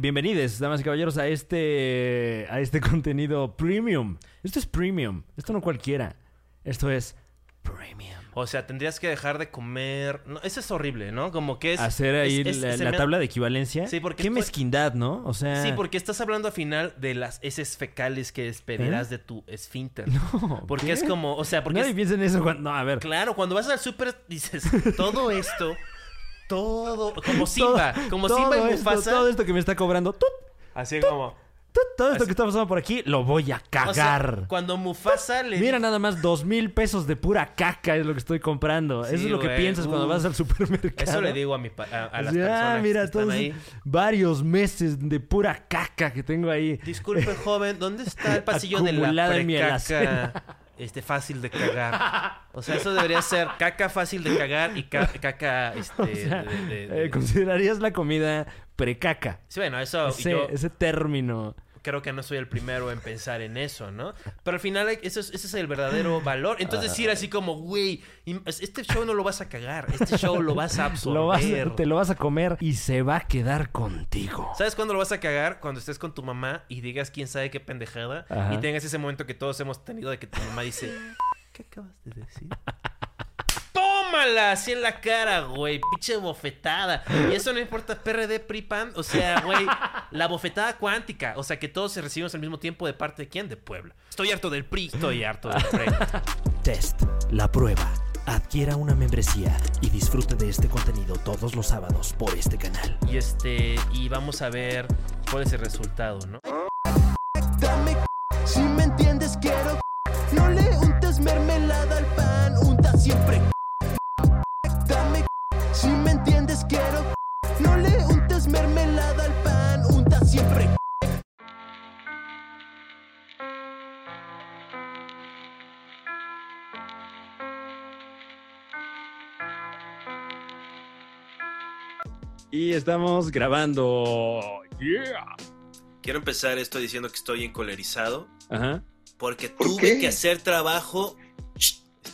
Bienvenidos, damas y caballeros, a este, a este contenido premium. Esto es premium, esto no cualquiera. Esto es premium. O sea, tendrías que dejar de comer. No, eso es horrible, ¿no? Como que es. Hacer ahí es- la, se la me- tabla de equivalencia. Sí, porque Qué estoy- mezquindad, ¿no? O sea. Sí, porque estás hablando al final de las heces fecales que despedirás de tu esfínter. ¿Eh? No, Porque ¿qué? es como, o sea, porque Nadie es- piensa en eso cuando. No, a ver. claro, cuando vas al súper dices, todo esto, todo, como Simba, Todo- como todo Simba y esto, Mufasa. Todo esto que me está cobrando. Así como. todo esto Así- que está pasando por aquí, lo voy a o sea, cagar. cuando Mufasa le Mira nada más, dos mil pesos de pura caca es lo que estoy comprando. Sí, Eso es lo que piensas cuando vas al supermercado. Eso le digo a, mi pa- a, a las Así, ah, personas mira, que están todos ahí. varios meses de pura caca que tengo ahí. Disculpe, joven, ¿dónde está el pasillo de la Acumulada en mi precaca? Este, fácil de cagar. O sea, eso debería ser caca fácil de cagar y ca- caca, este... O sea, de- de- de- eh, ¿Considerarías la comida precaca? Sí, bueno, eso Ese, yo ese término. Creo que no soy el primero en pensar en eso, ¿no? Pero al final eso es- ese es el verdadero valor. Entonces decir así como, güey, este show no lo vas a cagar, este show lo vas a absorber. Lo vas, te lo vas a comer y se va a quedar contigo. ¿Sabes cuándo lo vas a cagar? Cuando estés con tu mamá y digas quién sabe qué pendejada Ajá. y tengas ese momento que todos hemos tenido de que tu mamá dice, ¿qué acabas de decir? ¡Tómala! Así en la cara, güey. Pinche bofetada. Y eso no importa PRD, PRI, PAN. O sea, güey, la bofetada cuántica. O sea, que todos se recibimos al mismo tiempo de parte de quién? De Puebla. Estoy harto del PRI. Estoy harto del PRI. Test, la prueba. Adquiera una membresía y disfrute de este contenido todos los sábados por este canal. Y este, y vamos a ver cuál es el resultado, ¿no? Dame si me entiendes quiero No le untes mermelada al pan entiendes quiero No le untes mermelada al pan Unta siempre Y estamos grabando. Yeah. Quiero empezar esto diciendo que estoy encolerizado. Ajá. Porque ¿Por tuve qué? que hacer trabajo.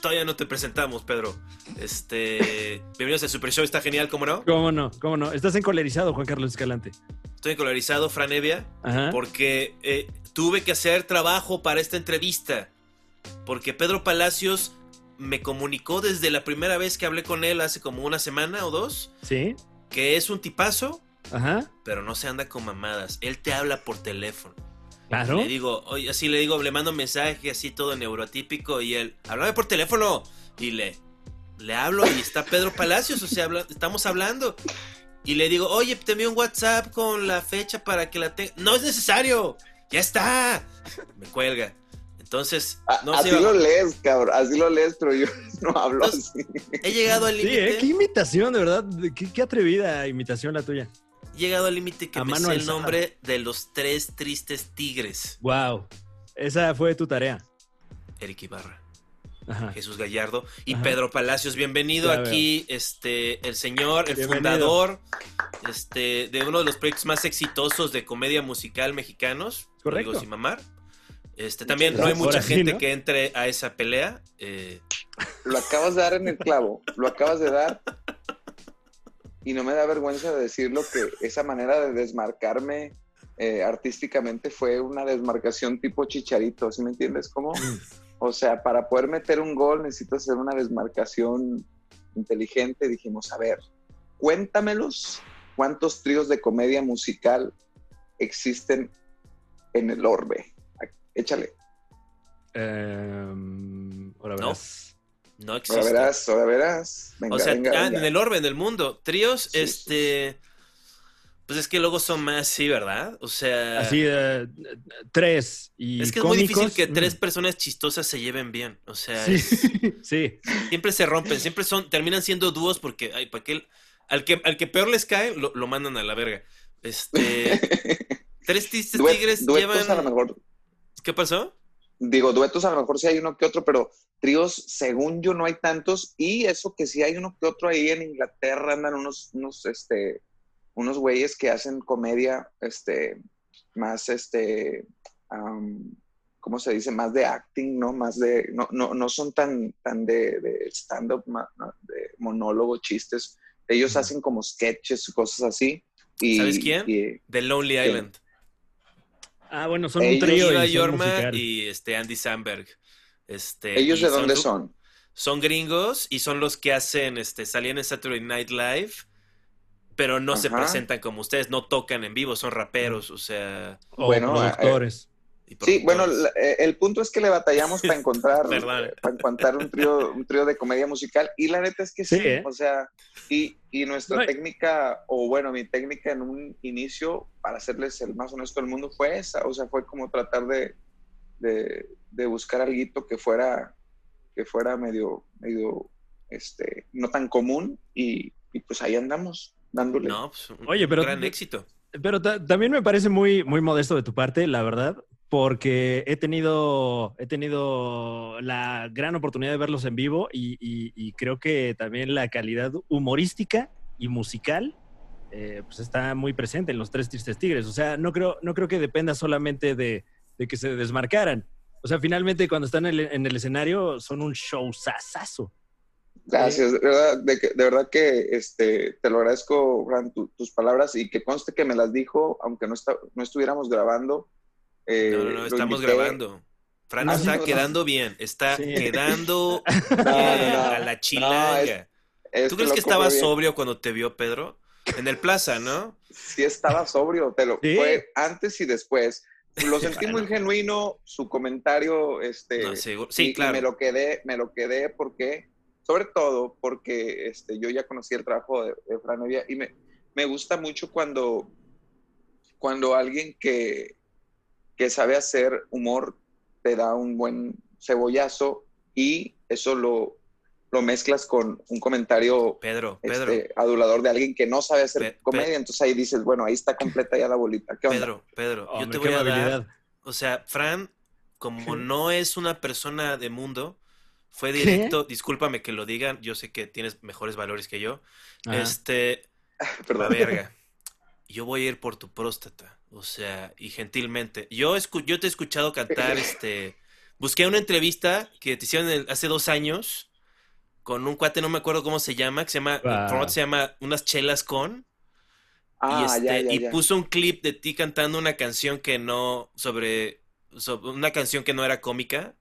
Todavía no te presentamos, Pedro. Este. Bienvenidos al Super Show, está genial, ¿cómo no? ¿Cómo no? ¿Cómo no? Estás encolerizado, Juan Carlos Escalante. Estoy encolorizado, Fran Evia, Ajá. porque eh, tuve que hacer trabajo para esta entrevista. Porque Pedro Palacios me comunicó desde la primera vez que hablé con él hace como una semana o dos ¿Sí? que es un tipazo, Ajá. pero no se anda con mamadas. Él te habla por teléfono. Claro. Le digo, oye, así le digo, le mando un mensaje así todo neurotípico y él, háblame por teléfono. Y le, le hablo y está Pedro Palacios, o sea, habla- estamos hablando. Y le digo, oye, te envío un WhatsApp con la fecha para que la tenga. No es necesario, ya está. Me cuelga. Entonces, no así sé, lo lees, cabrón. Así lo lees, pero yo no hablo Entonces, así. he llegado al Sí, ¿eh? límite. Qué imitación, de verdad. Qué, qué atrevida imitación la tuya. Llegado al límite que A me sé el nombre de los tres tristes tigres. Wow. Esa fue tu tarea. Eric Ibarra. Ajá. Jesús Gallardo y Ajá. Pedro Palacios. Bienvenido Ya aquí, este, el señor, el Bienvenido. fundador, este, de uno de los proyectos más exitosos de comedia musical mexicanos. Correcto. Digo sin mamar. Este, también no hay mucha gente ¿no? que entre a esa pelea. eh, Lo acabas de dar en el clavo. Lo acabas de dar. Y no me da vergüenza de decirlo que esa manera de desmarcarme eh, artísticamente fue una desmarcación tipo chicharito, ¿sí me entiendes? ¿Cómo? O sea, para poder meter un gol necesito hacer una desmarcación inteligente. Dijimos, a ver, cuéntamelos cuántos tríos de comedia musical existen en el orbe. Échale. Em, ahora No. verás. No existe. Ahora verás, ahora verás. Venga, o sea, venga, venga. en el orbe, en el mundo. Tríos, Sí, sí, este. Pues es que luego son más, sí, ¿verdad? O sea. Así, tres. Y es que es muy difícil que mm. tres personas chistosas se lleven bien. O sea, Sí, es- sí. siempre se rompen, siempre son, terminan siendo dúos porque, ay, ¿para qué? Al que, al que peor les cae, lo, lo mandan a la verga. Este, tres tristes Duet- tigres llevan. a lo mejor, ¿Qué pasó? Digo, duetos a lo mejor sí hay uno que otro, pero tríos, según yo, no hay tantos. Y eso que sí hay uno que otro ahí en Inglaterra, andan unos, unos, este, unos güeyes que hacen comedia, este, más, este, am, ¿cómo se dice? Más de acting, ¿no? Más de, no, no, no son tan, tan de, de stand-up, de monólogo, chistes. Ellos hacen como sketches, cosas así. Y, ¿Sabes quién? y- The Lonely. Island. Ah, bueno, son un Ellos- trío y son Yorma musical. y este Andy Samberg. Este, ¿Ellos de dónde son? Son gringos y son los que hacen, este, salían en Saturday Night Live, pero no se presentan como ustedes, no tocan en vivo, son raperos, o sea, O Bueno, productores. Sí, bueno, la- eh, el punto es que le batallamos para encontrar, eh, para encontrar un trío, un trío de comedia musical y la neta es que sí, Sí, ¿eh? o sea, y, y nuestra No, técnica, o bueno, mi técnica en un inicio, para serles el más honesto del mundo, fue esa, o sea, fue como tratar de, de, de buscar algo que fuera, que fuera medio, medio, este, no tan común y, y pues ahí andamos, dándole. No, pues, un, Oye, un pero- gran éxito. Pero ta- también me parece muy, muy modesto de tu parte, la verdad, porque he tenido, he tenido la gran oportunidad de verlos en vivo y, y- y creo que también la calidad humorística y musical eh, pues está muy presente en los Tres Tristes Tigres. O sea, no creo, no creo que dependa solamente de, de que se desmarcaran. O sea, finalmente cuando están en el, en el escenario son un show sasazo. Gracias, de verdad, de, de verdad que este, te lo agradezco, Fran, tu- tus palabras y que conste que me las dijo, aunque no, está, no estuviéramos grabando. Eh, No, no, no, lo estamos invité. grabando. Fran Ah, está sí, no, quedando bien, está Sí. quedando No, no, no. a la chilanga. Es ¿Tú crees que estaba bien. sobrio cuando te vio Pedro? En el plaza, ¿no? Sí estaba sobrio, te lo Sí. fue antes y después. Lo sentí muy Bueno. genuino, su comentario, este, No, y- Sí, y claro. me lo quedé, me lo quedé porque, sobre todo porque este, yo ya conocí el trabajo de, de Fran y me, me gusta mucho cuando, cuando alguien que, que sabe hacer humor te da un buen cebollazo y eso lo, lo mezclas con un comentario Pedro, Pedro, este, adulador de alguien que no sabe hacer Pe- comedia, pe- entonces ahí dices, bueno, ahí está completa ya la bolita. ¿Qué onda? Pedro, Pedro, yo te voy a dar, o sea, Fran, como no es una persona de mundo, fue directo, discúlpame que lo digan, yo sé que tienes mejores valores que yo, Ajá. este, Perdón. la verga, yo voy a ir por tu próstata, o sea, y gentilmente, yo, escu- yo te he escuchado cantar, este, busqué una entrevista que te hicieron el- hace dos años, con un cuate, no me acuerdo cómo se llama, que se llama, Wow. se llama Unas chelas con, Ah, y, este, ya, ya, y ya. puso un clip de ti cantando una canción que no, sobre, sobre una canción que no era cómica,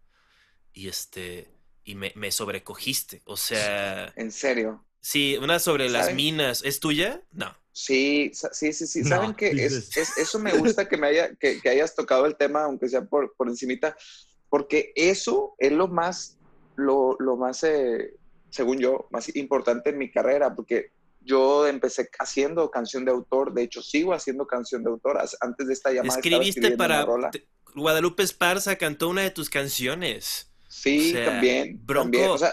y este, y me, me sobrecogiste, o sea, En serio. sí, una sobre las minas, ¿es tuya? No. Sí, sí, sí, sí. No, Saben que es, dices. es- eso me gusta que me haya, que, que hayas tocado el tema, aunque sea por, por encimita, porque eso es lo más, lo, lo más, eh, según yo, más importante en mi carrera, porque yo empecé haciendo canción de autor, de hecho sigo haciendo canción de autor. Antes de esta llamada Escribiste una para... rola. Guadalupe Esparza cantó una de tus canciones. Sí, O sea, también. Bronco- también. O sea,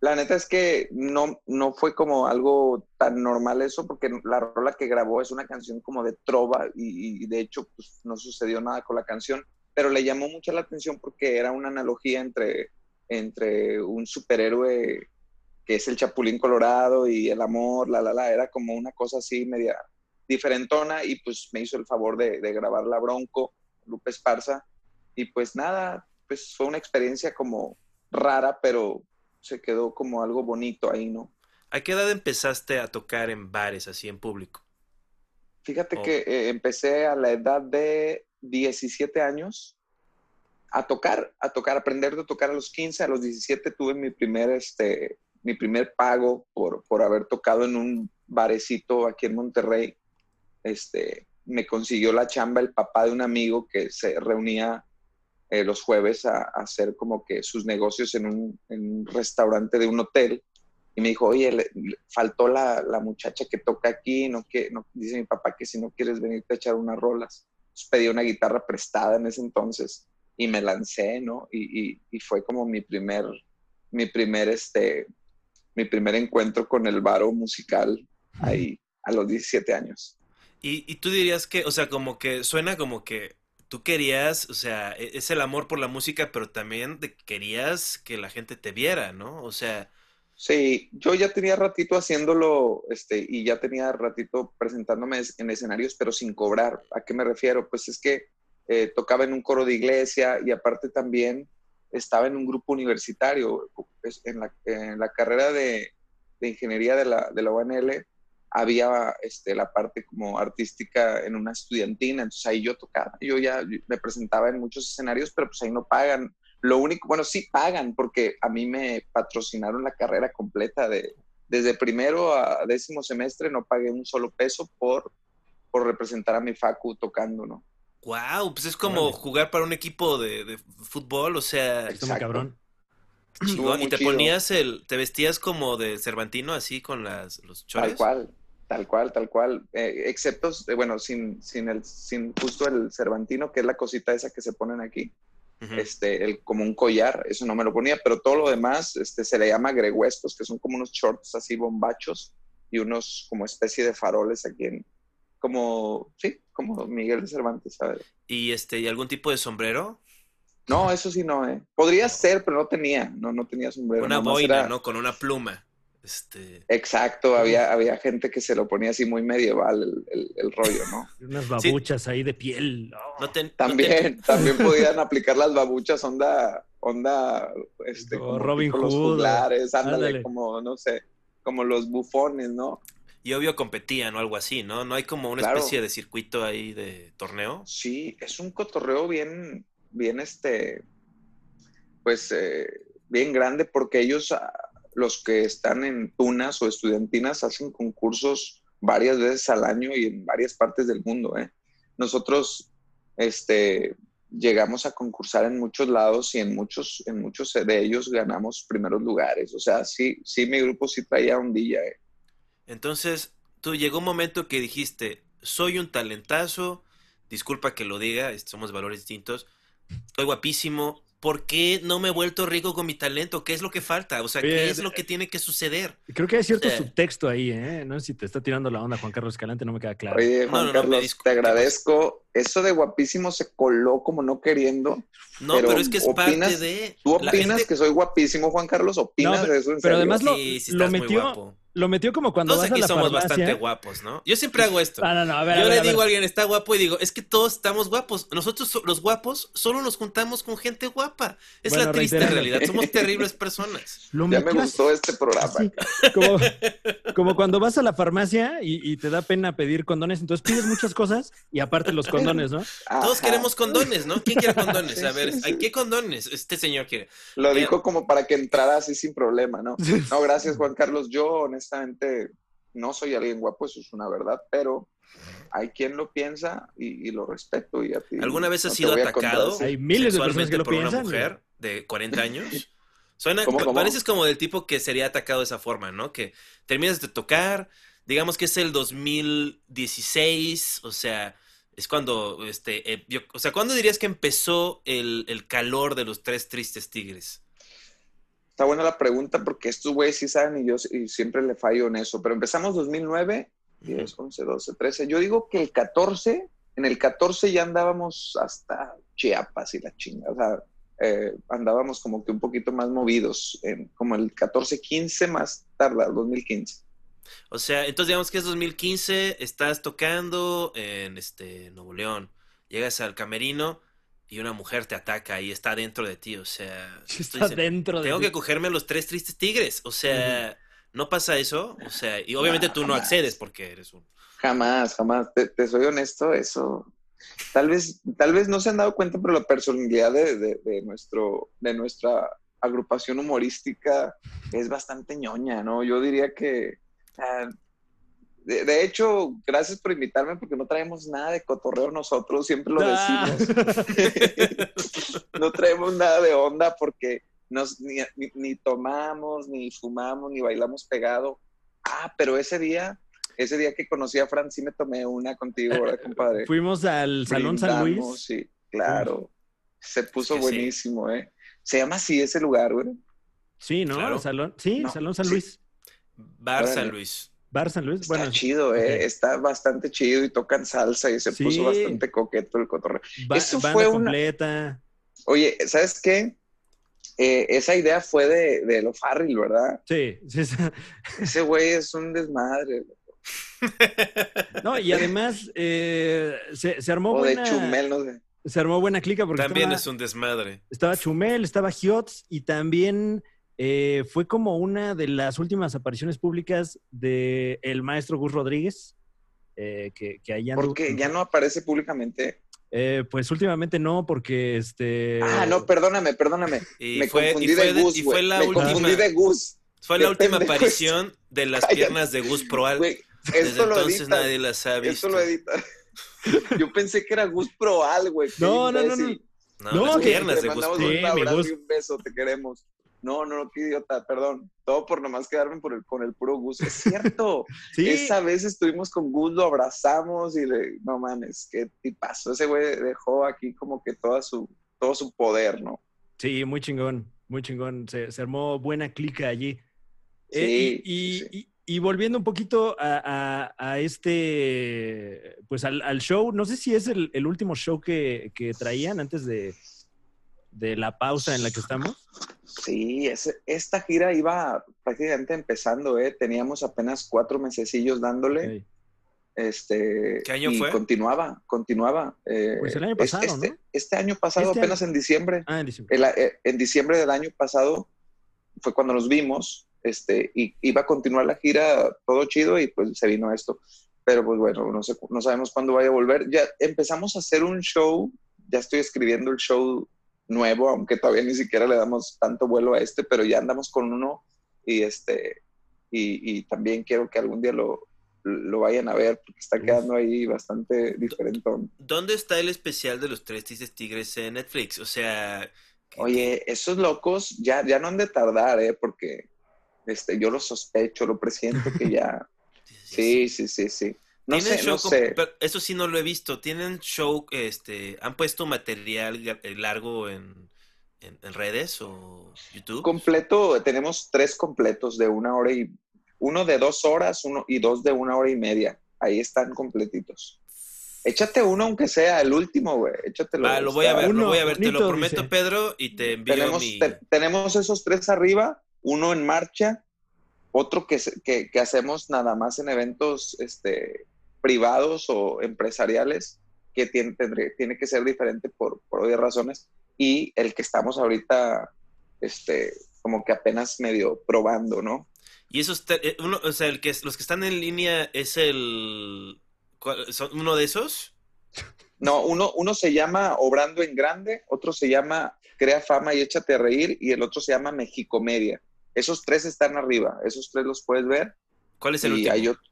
la, neta es que no, no fue como algo tan normal eso, porque la rola que grabó es una canción como de trova y, y de hecho pues, no sucedió nada con la canción, pero le llamó mucho la atención porque era una analogía entre, entre un superhéroe que es el Chapulín Colorado y el amor, la, la, la, era como una cosa así media diferentona y pues me hizo el favor de, de grabar la Bronco, Lupe Esparza, y pues nada, pues fue una experiencia como rara, pero se quedó como algo bonito ahí, ¿no? ¿A qué edad empezaste a tocar en bares, así en público? Fíjate Oh. que eh, empecé a la edad de 17 años a tocar, a tocar, aprender de tocar a los 15, a los 17 tuve mi primer, este, mi primer pago por, por haber tocado en un barecito aquí en Monterrey. Este, me consiguió la chamba el papá de un amigo que se reunía eh, los jueves a, a, hacer como que sus negocios en un, en un restaurante de un hotel. Y me dijo, oye, le, le faltó la, la, muchacha que toca aquí, no que, no, dice mi papá que si no quieres venirte a echar unas rolas. Entonces pedí una guitarra prestada en ese entonces y me lancé, ¿no? Y, y, y fue como mi primer, mi primer, este, mi primer encuentro con el varo musical ahí a los 17 años. Y, y tú dirías que, o sea, como que suena como que tú querías, o sea, e, es el amor por la música, pero también de, querías que la gente te viera, ¿no? O sea... Sí, yo ya tenía ratito haciéndolo, este, y ya tenía ratito presentándome en escenarios, pero sin cobrar. ¿A qué me refiero? Pues es que eh, tocaba en un coro de iglesia y aparte también estaba en un grupo universitario. En la, carrera de, ingeniería de la, de la había este, la parte como artística en una estudiantina, entonces ahí yo tocaba, yo ya me presentaba en muchos escenarios, pero pues ahí no pagan. Lo único, bueno, sí pagan porque a mí me patrocinaron la carrera completa de, desde primero a décimo semestre no pagué un solo peso por, por representar a mi facu tocando, ¿no? Wow, pues es como Órale. jugar para un equipo de, de fútbol, o sea, muy Exacto. cabrón. Estuvo chingón. muy y te chido. ponías el, te vestías como de Cervantino, así con las, los chores. Tal cual, tal cual, tal cual. Eh, excepto, eh, bueno, sin, sin, el, sin justo el Cervantino, que es la cosita esa que se ponen aquí, este, el, como un collar, eso no me lo ponía, pero todo lo demás este, se le llama greguescos, que son como unos shorts así bombachos y unos como especie de faroles aquí en, como, sí, como Miguel de Cervantes, ¿sabes? Y este, ¿y algún tipo de sombrero? No, eso sí no, ¿eh? Podría ser, pero no tenía, no, no tenía sombrero. una boina, era- ¿no? Con una pluma. Este. Exacto, había, había gente que se lo ponía así muy medieval el, el- el rollo, ¿no? Unas babuchas ahí de piel. Oh. No te- no te- También, también podían aplicar las babuchas onda, onda, este, como Robin los Hood, o- juglares, ándale, ándale. como, no sé, como los bufones, ¿no? Y obvio competían o algo así, ¿no? No hay como una Claro. especie de circuito ahí de torneo. Sí, es un cotorreo bien, bien, este, pues, eh, bien grande porque ellos, ah, los que están en tunas o estudiantinas, hacen concursos varias veces al año y en varias partes del mundo, ¿eh? Nosotros, este, llegamos a concursar en muchos lados y en muchos, en muchos de ellos ganamos primeros lugares. O sea, sí, sí, mi grupo sí traía ondilla, ¿eh? Entonces, tú llegó un momento que dijiste, soy un talentazo, disculpa que lo diga, somos valores distintos, estoy guapísimo, ¿por qué no me he vuelto rico con mi talento? ¿Qué es lo que falta? O sea, ¿qué es lo que tiene que suceder? Creo que hay cierto sea- subtexto ahí, ¿eh? No sé si te está tirando la onda Juan Carlos Escalante, no me queda claro. Oye, Juan no, no, me Carlos, te agradezco. Eso de guapísimo se coló como no queriendo. No, Pero, pero, es que es parte ¿opinas- de... ¿Tú opinas gente- que soy guapísimo, Juan Carlos? ¿Opinas No, pero- de eso en pero serio? además lo- Sí, sí lo metió- guapo. Lo metió como cuando Todos vas a aquí la somos farmacia. bastante guapos, ¿no? Yo siempre hago esto. Ah, no, no, a ver, a Yo ver, le a ver. digo a alguien, está guapo, y digo, es que todos estamos guapos. Nosotros, so- los guapos, solo nos juntamos con gente guapa. Es Bueno, la triste realidad. Somos terribles personas. Lo Ya me gustó este programa. como cuando vas a la farmacia y, y te da pena pedir condones, entonces pides muchas cosas y aparte los condones, ¿no? Todos queremos condones, ¿no? ¿Quién quiere condones? A ver. ¿hay qué condones? Este señor quiere. Lo Mira. dijo como para que entrara así sin problema, ¿no? No, gracias, Juan Carlos. Yo, honestamente, no soy alguien guapo, eso es una verdad, pero hay quien lo piensa y, y lo respeto. Y a ti ¿Alguna vez has sido a atacado. Hay miles de personas que lo por una piensan. mujer de 40 años? Suena, ¿Cómo, cómo? pareces como del tipo que sería atacado de esa forma, ¿no? Que terminas de tocar, digamos que es el 2016, o sea, es cuando, este, eh, yo- o sea, ¿cuándo dirías que empezó el, el calor de los tres tristes tigres? Está buena la pregunta porque estos güeyes sí saben y yo y siempre le fallo en eso. Pero empezamos 2009, 10, 11, 12, 13. Yo digo que el 14, en el 14 ya andábamos hasta Chiapas y la chinga. O sea, eh, andábamos como que un poquito más movidos, como el 14, 15 más tarde, 2015. O sea, entonces digamos que es 2015, estás tocando en este Nuevo León, llegas al camerino y una mujer te ataca y está dentro de ti, o sea, Está dentro de tengo ti. que cogerme a los tres tristes tigres, o sea, ¿no pasa eso? O sea, y obviamente tú no accedes porque eres un... Jamás, jamás. Te, te soy honesto, eso. Tal vez, tal vez no se han dado cuenta, pero la personalidad de, de- de nuestro, de nuestra agrupación humorística es bastante ñoña, ¿no? Yo diría que. De, de hecho, gracias por invitarme porque no traemos nada de cotorreo nosotros, siempre lo Ah. decimos. no traemos nada de onda porque nos, ni, ni- ni tomamos, ni fumamos, ni bailamos pegado. Ah, pero ese día, ese día que conocí a Fran, sí me tomé una contigo, ¿verdad, compadre? Fuimos al Salón San Luis. Sí, claro. Se puso Es que sí. buenísimo, ¿eh? Se llama así ese lugar, güey. Sí, ¿no? Claro. El salón, sí, No, Salón San. Luis. San Órale. Luis. Bar San Luis. Está Bueno, chido, ¿eh? Está bastante chido y tocan salsa y se Sí. puso bastante coqueto el cotorreo. ba- eso banda fue una- completa. Oye, ¿sabes qué? Eh, esa idea fue de, de Lo Farrell, ¿verdad? Sí, sí, sí. Ese güey es un desmadre. No, y además eh, se, se armó O de Chumel, no sé. se armó buena clica porque También estaba, es un desmadre. estaba Chumel, estaba Hiots y también eh, fue como una de las últimas apariciones públicas de el maestro Gus Rodríguez, eh, que, que anduvo- Porque ya no aparece públicamente. Eh, pues últimamente no, porque este... Ah, no, perdóname, perdóname. Y me fue, confundí y fue de de- Gus, y fue la Me última, confundí de Gus. fue la última aparición de las Cállate. piernas de Gus Proal. Desde esto lo entonces edita. nadie las ha visto. Esto lo edita. Yo pensé que era Gus Proal, güey. No, no, no, no. No, No, las que- piernas de Gus Proal. Sí, un abrazo y un beso, te queremos. No, no, no, qué idiota, perdón. Todo por nomás quedarme por el, con el puro Gus. Es cierto. Sí, Esa vez estuvimos con Gus, lo abrazamos y le, no mames, qué tipazo. Ese güey dejó aquí como que toda su, todo su poder, ¿no? sí, muy chingón, muy chingón. Se, se armó buena clica allí. Sí, Eh, y- sí. y- y volviendo un poquito a, a- a este, pues al, al show, no sé si es el, el último show que, que traían antes de, de la pausa en la que estamos. Sí, ese- esta gira iba prácticamente empezando, ¿eh? Teníamos apenas cuatro mesecillos dándole. Ok. Este, ¿Qué año y fue? continuaba, continuaba. eh, Pues el año es- pasado, este, ¿no? este año pasado, Este apenas año. en diciembre. Ah, en diciembre. El- eh, en diciembre del año pasado fue cuando nos vimos, este, y iba a continuar la gira todo chido y pues se vino esto. Pero pues bueno, no, sé, no sabemos cuándo vaya a volver. Ya empezamos a hacer un show, ya estoy escribiendo el show nuevo, aunque todavía ni siquiera le damos tanto vuelo a este, pero ya andamos con uno y este, y, y también quiero que algún día lo, lo vayan a ver porque está quedando ahí bastante diferentón. ¿Dónde está el especial de los tres tristes tigres en Netflix? O sea, Oye, esos locos ya, ya no han de tardar, ¿eh? Porque este, yo lo sospecho, lo presiento que ya. Sí, sí, sí, sí. No Tienen sé, show no con- sé. pero eso sí no lo he visto. Tienen show, este, han puesto material eh, largo en, en, en redes o YouTube. Completo, tenemos tres completos de una hora y. Uno de dos horas uno y dos de una hora y media. Ahí están completitos. Échate uno, aunque sea el último, güey. Échatelo. Va, lo voy a ver, lo Uno voy a ver, te lo bonito, prometo, dice. Pedro, y te envío Tenemos, mi. te- tenemos esos tres arriba, uno en marcha, otro que, se- que, que hacemos nada más en eventos este, privados o empresariales, que tiene, tendré- tiene que ser diferente por, por obvias razones, y el que estamos ahorita, este, como que apenas medio probando, ¿no? Y esos, te- eh, uno, o sea, el que, los que están en línea es el. ¿cuál- ¿Son uno de esos? No, uno, uno se llama Obrando en Grande, otro se llama Crea Fama y Échate a Reír, y el otro se llama Mexicomedia. Esos tres están arriba, esos tres los puedes ver. ¿Cuál es el y último? hay otro-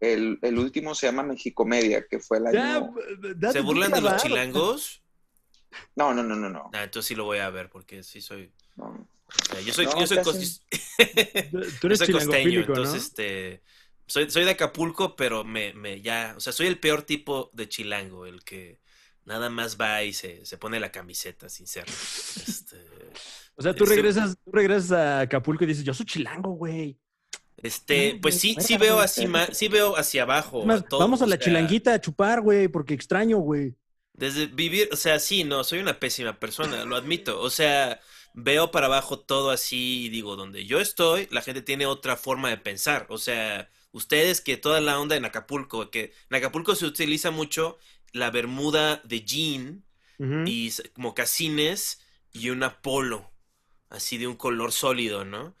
el, el último se llama Mexicomedia, que fue el año... ¿Se burlan de los chilangos? No, no, no, no, no. Ah, entonces sí lo voy a ver, porque sí soy. no. o sea, yo soy, No, yo soy, yo costeño, entonces este. Soy, soy de Acapulco, pero me, me ya. O sea, soy el peor tipo de chilango, el que nada más va y se, se pone la camiseta sin ser. Este, O sea, tú Este- regresas, tú regresas a Acapulco y dices, yo soy chilango, güey. Este, pues sí, sí veo así más, sí veo hacia abajo. Todo, vamos a o la sea, chilanguita a chupar, güey, porque extraño, güey. Desde vivir, o sea, sí, no, soy una pésima persona, lo admito. O sea, veo para abajo todo así y digo, donde yo estoy, la gente tiene otra forma de pensar. O sea, ustedes que toda la onda en Acapulco, que en Acapulco se utiliza mucho la bermuda de jean Ujú. y s- como casines y una polo, así de un color sólido, ¿no?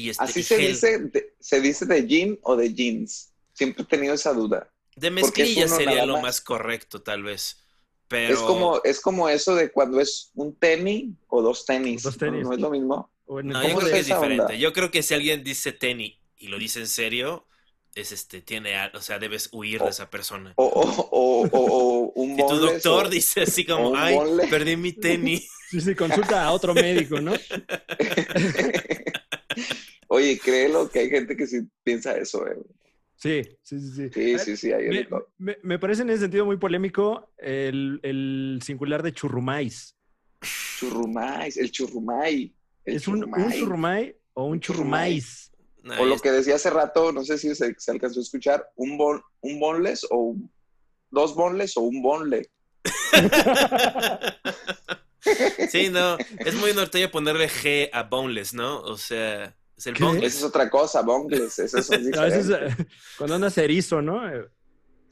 Y este Así se gel. dice, de, se dice de jean o de jeans. Siempre he tenido esa duda. De mezclilla sería lo más. más correcto, tal vez. Pero Es, como, es como eso de cuando es un tenis o dos tenis. Dos tenis. No, no es lo mismo. No, ¿Cómo yo creo que es diferente. onda? Yo creo que si alguien dice tenis y lo dice en serio, es este, tiene, a- o sea, debes huir de esa persona. O, o, o, o- o un Si tu doctor o- dice así como, ay, bonle". perdí mi tenis. Sí, sí, consulta a otro médico, ¿no? Oye, créelo que hay gente que sí piensa eso. eh. Sí, sí, sí. sí. Sí, sí, sí. Hay Me, me- me parece en ese sentido muy polémico el, el singular de churrumais. Churrumais, el churrumay. El ¿Es un, un churrumay. o un churrumais? No, O lo es- que decía hace rato, no sé si se, se alcanzó a escuchar, un, bon, un boneless o un- dos boneless o un bonle. sí, no, es muy norteño ponerle G a boneless, ¿no? O sea, es el boneless. Esa es otra cosa, boneless. Son A veces diferentes. eh, cuando andas erizo, ¿no?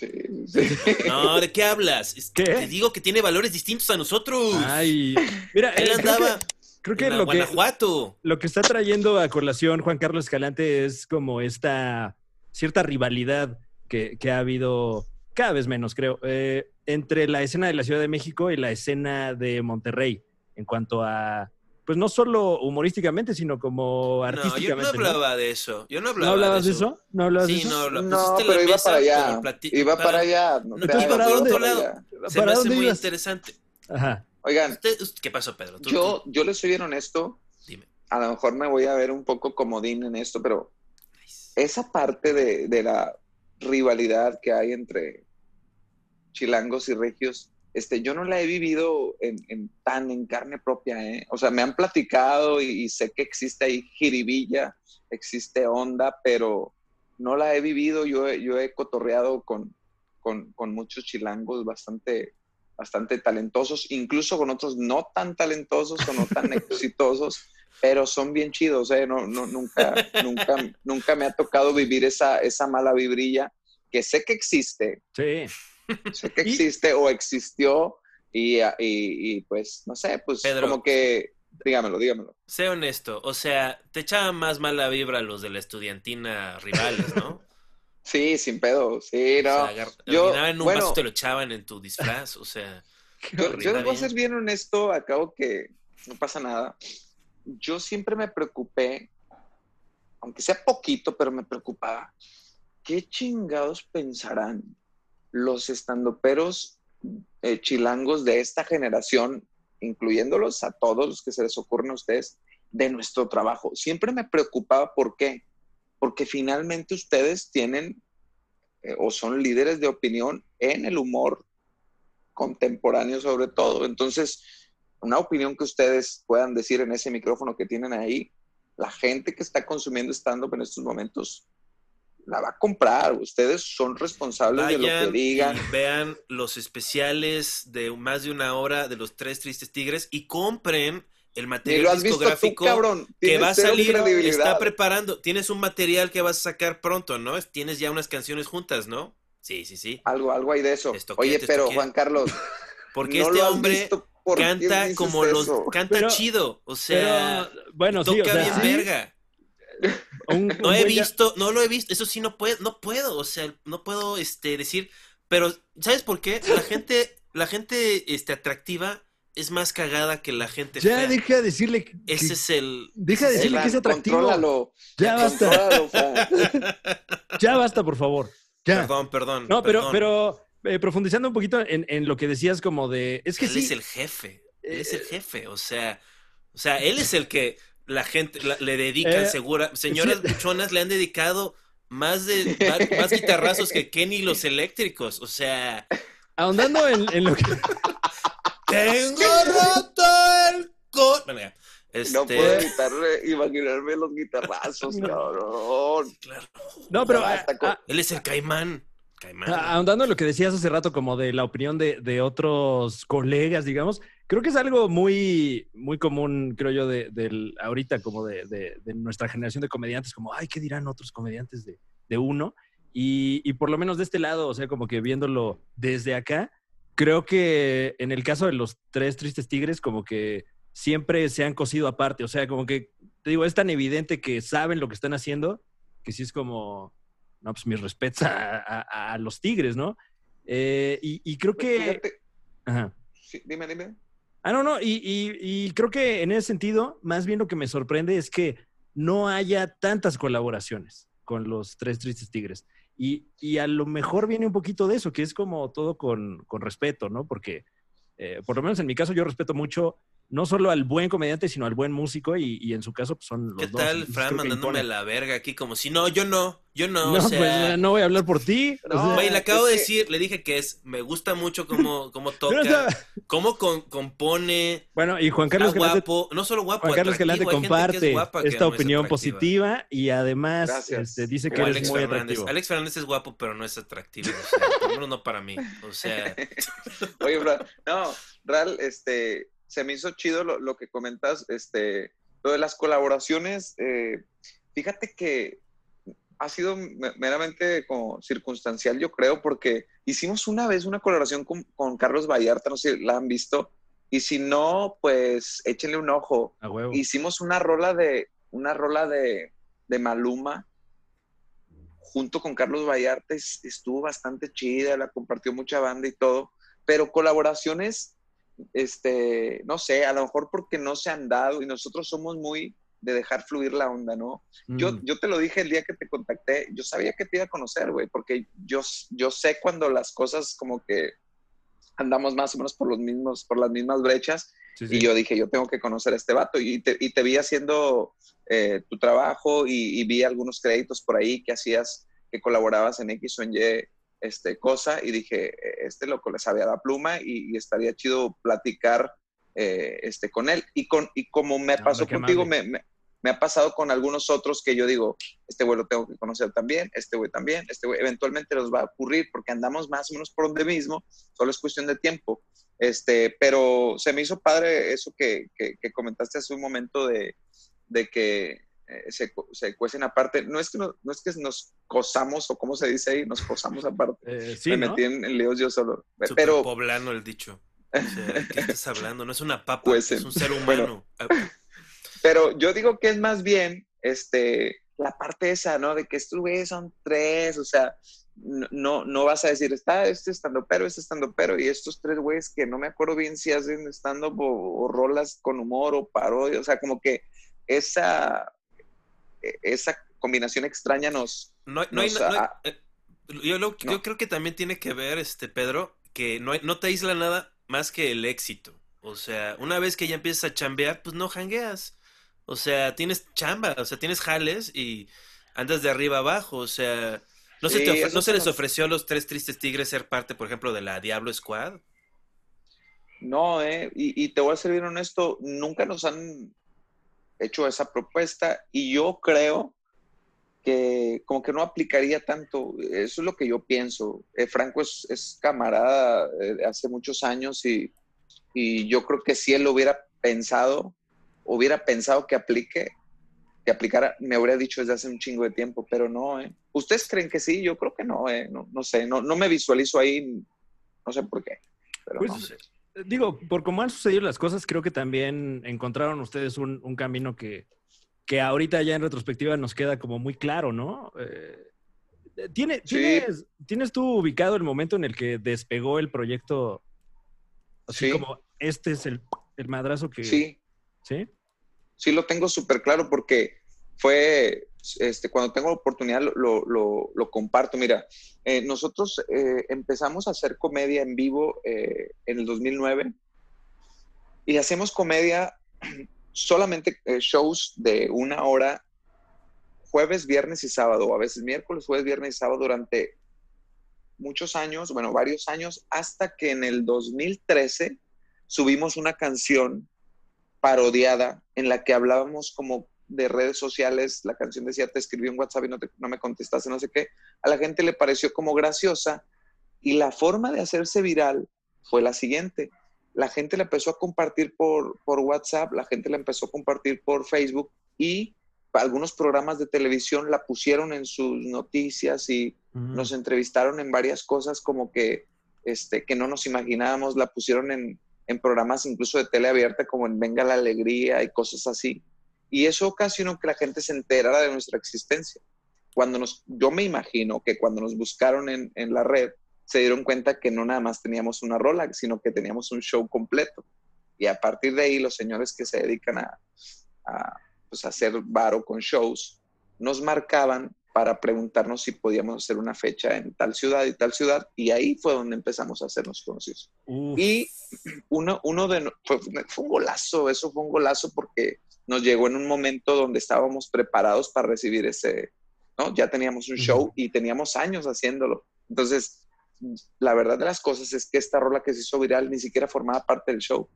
Sí, sí. No, ¿de qué hablas? Es- ¿Qué? Te digo que tiene valores distintos a nosotros. Ay, mira, Él eh, andaba. que, Creo que lo que, lo que está trayendo a colación Juan Carlos Escalante es como esta cierta rivalidad que, que ha habido cada vez menos, creo, eh, entre la escena de la Ciudad de México y la escena de Monterrey, en cuanto a, pues no solo humorísticamente, sino como No, yo no artísticamente. ¿no? hablaba de eso. Yo no hablaba ¿No hablabas de eso? ¿No hablabas de Sí, eso? no, No, pero iba para allá. Iba para allá. No No, te ¿y hagas, para dónde? allá. Se ¿Para me hace dónde muy ibas? interesante. Ajá. Oigan, Usted- ¿Qué pasó, Pedro? Tú- yo, tú- yo les soy bien honesto. Dime. A lo mejor me voy a ver un poco comodín en esto, pero esa parte de, de la rivalidad que hay entre chilangos y regios, este, yo no la he vivido en, en tan en carne propia, ¿eh? O sea, me han platicado y, y sé que existe ahí jiribilla, existe onda, pero no la he vivido. Yo, he- yo he cotorreado con, con, con muchos chilangos bastante, bastante talentosos, incluso con otros no tan talentosos o no tan exitosos, pero son bien chidos, ¿eh? No, no, nunca, nunca, nunca me ha tocado vivir esa, esa mala vibrilla que sé que existe, Sí. sé que Y- existe o existió y, y- y, pues, no sé, pues Pedro. como que, dígamelo, dígamelo. Sé honesto, o sea, te echaban más mala vibra los de la estudiantina rivales, ¿no? Sí, sin pedo, sí, O sea, no. agar- yo- orinaban un bueno. vaso te lo echaban en tu disfraz, o sea. Yo, yo voy a ser bien honesto, acabo que no pasa nada. Yo siempre me preocupé, aunque sea poquito, pero me preocupaba. ¿Qué chingados pensarán los estandoperos eh, chilangos de esta generación, incluyéndolos a todos los que se les ocurren a ustedes, de nuestro trabajo? Siempre me preocupaba, ¿por qué? Porque finalmente ustedes tienen eh, o son líderes de opinión en el humor contemporáneo sobre todo. Entonces, una opinión que ustedes puedan decir en ese micrófono que tienen ahí, la gente que está consumiendo stand-up en estos momentos la va a comprar. Ustedes son responsables de lo que digan. vean los especiales de más de una hora de los tres tristes tigres y compren el material lo has visto tú, discográfico cabrón. que va a salir, está preparando. Tienes un material que vas a sacar pronto, ¿no? Tienes ya unas canciones juntas, ¿no? Sí, sí, sí. Algo, algo hay de eso. Oye, pero. Juan Carlos, Porque no este hombre visto, ¿por qué canta como los canta Pero- chido, o sea, Pero, bueno, sí, toca o sea, bien sí, verga. un- No un he ya- visto, no lo he visto, eso sí no puedo, no puedo, o sea, no puedo este decir, pero ¿sabes por qué? La gente, la gente este atractiva es más cagada que la gente Ya fea. deja de decirle que, Ese es el deja de decirle que es atractivo. Contrólalo. Ya basta, contrólalo, ya basta, por favor. Ya. Perdón, perdón. No, pero, perdón. pero eh, profundizando un poquito en, en lo que decías como de, es que él sí, es el jefe. Él es el Eh, jefe, o sea, o sea, él es el que la gente la- le dedican Eh, segura. Señoras sí. buchonas le han dedicado más de más, más guitarrazos que Kenny los eléctricos, o sea, ahondando en, en lo que... tengo roto el co Bueno, ya. No Este, puedo evitar imaginarme los guitarrazos, cabrón. claro. No, pero ah, Basta con- a- Él es el caimán. Caimán. a- ahondando en lo que decías hace rato como de la opinión de, de otros colegas, digamos, creo que es algo muy, muy común, creo yo, de, del, ahorita como de, de- de nuestra generación de comediantes, como, ay, ¿qué dirán otros comediantes de, de uno? Y, y por lo menos de este lado, o sea, como que viéndolo desde acá, creo que en el caso de los tres tristes tigres, como que siempre se han cosido aparte, o sea, como que, te digo, es tan evidente que saben lo que están haciendo, que sí es como, no, pues mis respetos a, a- a los tigres, ¿no? Eh, y, y creo que... Fíjate, Ajá. sí, dime, dime. Ah, no, no, y, y- y creo que en ese sentido, más bien lo que me sorprende es que no haya tantas colaboraciones con los tres tristes tigres. Y, y a lo mejor viene un poquito de eso, que es como todo con, con respeto, ¿no? Porque, eh, por lo menos en mi caso, yo respeto mucho no solo al buen comediante, sino al buen músico, y, y en su caso, pues son los ¿Qué dos. tal, Entonces, Fran, mandándome a la verga aquí como si no, yo no, yo no, No, o sea, pues no voy a hablar por ti. o No, sea, Güey, le acabo de que- decir, le dije que es, me gusta mucho cómo, cómo toca, cómo con- compone, Bueno, y Juan Carlos Escalante guapo, no solo guapo, Juan Carlos que es comparte guapa esta es opinión positiva y además este, dice O que eres Alex muy Fernández. atractivo. Alex Fernández es guapo, pero no es atractivo. O sea, por lo menos no para mí. O sea, Oye, Fran, no, Ral, este, se me hizo chido lo, lo que comentas, este, lo de las colaboraciones. eh, fíjate que ha sido me- meramente como circunstancial, yo creo, porque hicimos una vez una colaboración con, con Carlos Vallarta, no sé si la han visto, Y si no, pues échenle un ojo. A huevo. Hicimos una rola de, una rola de, de Maluma junto con Carlos Vallarta. es- Estuvo bastante chida, la compartió mucha banda y todo. Pero colaboraciones, este, no sé, a lo mejor porque no se han dado y nosotros somos muy de dejar fluir la onda, ¿no? Yo, Mm. yo te lo dije el día que te contacté, yo sabía que te iba a conocer, güey, porque yo, yo sé cuando las cosas como que andamos más o menos por los mismos, por las mismas brechas, Sí, sí. y yo dije, yo tengo que conocer a este vato, y te, y te vi haciendo eh, tu trabajo y, y vi algunos créditos por ahí que hacías, que colaborabas en X o en Y este, cosa, y dije, "Eh, este loco le sabía la pluma y, y estaría chido platicar eh, este, con él. Y, con, y como me No, pasó contigo, amable. me, me- me ha pasado con algunos otros que yo digo, este güey lo tengo que conocer también, este güey también, este güey eventualmente nos va a ocurrir porque andamos más o menos por donde mismo, solo es cuestión de tiempo. Este, pero se me hizo padre eso que, que- que comentaste hace un momento de, de que eh, se, se cuecen aparte. No es que, no, no es que nos cosamos, o como se dice ahí, nos cosamos aparte. Eh, sí, me ¿no? metí en, en líos yo solo. Súper Pero poblano el dicho. O sea, ¿qué estás hablando? No es una papa, Pues, es un ser bueno. humano. Pero yo digo que es más bien este, la parte esa, ¿no? De que estos güeyes son tres, o sea, no, no, vas a decir, está este estando pero, este estando pero, y estos tres güeyes que no me acuerdo bien si hacen estando o, o rolas con humor o parodia, o sea, como que esa, esa combinación extraña nos... No, nos, no eh, yo, lo- yo creo que también tiene que ver, este Pedro, que no, no te aísla nada más que el éxito. O sea, una vez que ya empiezas a chambear, pues no jangueas. O sea, tienes chamba, o sea, tienes jales y andas de arriba abajo. O sea, ¿no se, te ¿no se les ofreció a los tres tristes tigres ser parte, por ejemplo, de la Diablo Squad? No, eh, y, y te voy a ser bien honesto, nunca nos han hecho esa propuesta y yo creo que como que no aplicaría tanto, eso es lo que yo pienso. Eh, Franco es, es camarada eh, hace muchos años y, y yo creo que si él lo hubiera pensado, hubiera pensado que aplique, que aplicara, me habría dicho desde hace un chingo de tiempo, pero no, eh. ¿Ustedes creen que sí? Yo creo que no, eh. No, no sé, no, no me visualizo ahí, no sé por qué. Pero Pues, no. Digo, por cómo han sucedido las cosas, creo que también encontraron ustedes un, un camino que, que ahorita ya en retrospectiva nos queda como muy claro, ¿no? Eh, ¿tiene, Sí. ¿tienes, ¿Tienes tú ubicado el momento en el que despegó el proyecto? Así Sí. como este es el, el madrazo que... Sí, ¿Sí? sí lo tengo súper claro porque fue, este, cuando tengo la oportunidad lo, comparto. Mira, eh, nosotros eh, empezamos a hacer comedia en vivo eh, en el 2009 y hacemos comedia solamente shows de una hora, jueves, viernes y sábado, a veces miércoles, jueves, viernes y sábado durante muchos años, bueno, varios años, hasta que en el 2013 subimos una canción parodiada en la que hablábamos como de redes sociales, la canción decía, te escribí en WhatsApp y no, te- no me contestaste, no sé qué, a la gente le pareció como graciosa y la forma de hacerse viral fue la siguiente. La gente la empezó a compartir por, por WhatsApp, la gente la empezó a compartir por Facebook y algunos programas de televisión la pusieron en sus noticias y nos entrevistaron en varias cosas como que, este, que no nos imaginábamos, la pusieron en, en programas incluso de tele abierta como en Venga la Alegría y cosas así. Y eso ocasionó que la gente se enterara de nuestra existencia. Cuando nos, yo me imagino que cuando nos buscaron en, en la red, se dieron cuenta que no nada más teníamos una rola, sino que teníamos un show completo. Y a partir de ahí, los señores que se dedican a, a, pues, hacer varo con shows, nos marcaban para preguntarnos si podíamos hacer una fecha en tal ciudad y tal ciudad. Y ahí fue donde empezamos a hacernos conocidos. Uf. Y uno, uno de, fue, fue un golazo, eso fue un golazo porque nos llegó en un momento donde estábamos preparados para recibir ese, ¿no? Ya teníamos un show y teníamos años haciéndolo. Entonces, la verdad de las cosas es que esta rola que se hizo viral ni siquiera formaba parte del show.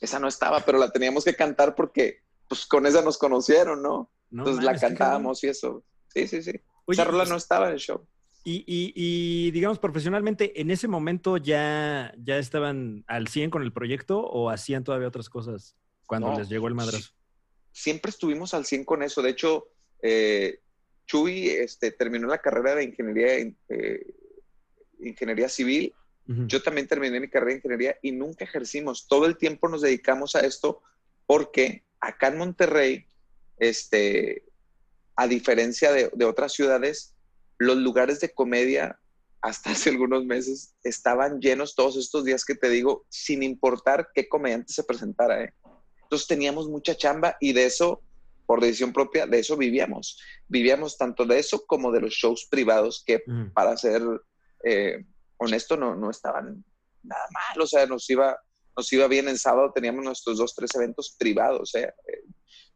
Esa no estaba, pero la teníamos que cantar porque, pues, con esa nos conocieron, ¿no? No Entonces mames, la cantábamos y eso. Sí, sí, sí. Oye, esa rola no estaba en el show. Y, y- y, digamos, profesionalmente, ¿en ese momento ya, ya estaban al 100 con el proyecto o hacían todavía otras cosas cuando No, les llegó el madrazo? siempre estuvimos al 100 con eso. De hecho, eh, Chuy este, terminó la carrera de ingeniería, eh, ingeniería civil. Yo también terminé mi carrera de ingeniería y nunca ejercimos. Todo el tiempo nos dedicamos a esto porque acá en Monterrey, este, a diferencia de, de otras ciudades, los lugares de comedia hasta hace algunos meses estaban llenos todos estos días que te digo, sin importar qué comediante se presentara. ¿eh? Entonces teníamos mucha chamba y de eso, por decisión propia, de eso vivíamos. Vivíamos tanto de eso como de los shows privados que para ser eh, honesto, no, no estaban nada mal. O sea, nos iba, nos iba bien en sábado, teníamos nuestros dos, tres eventos privados. eh.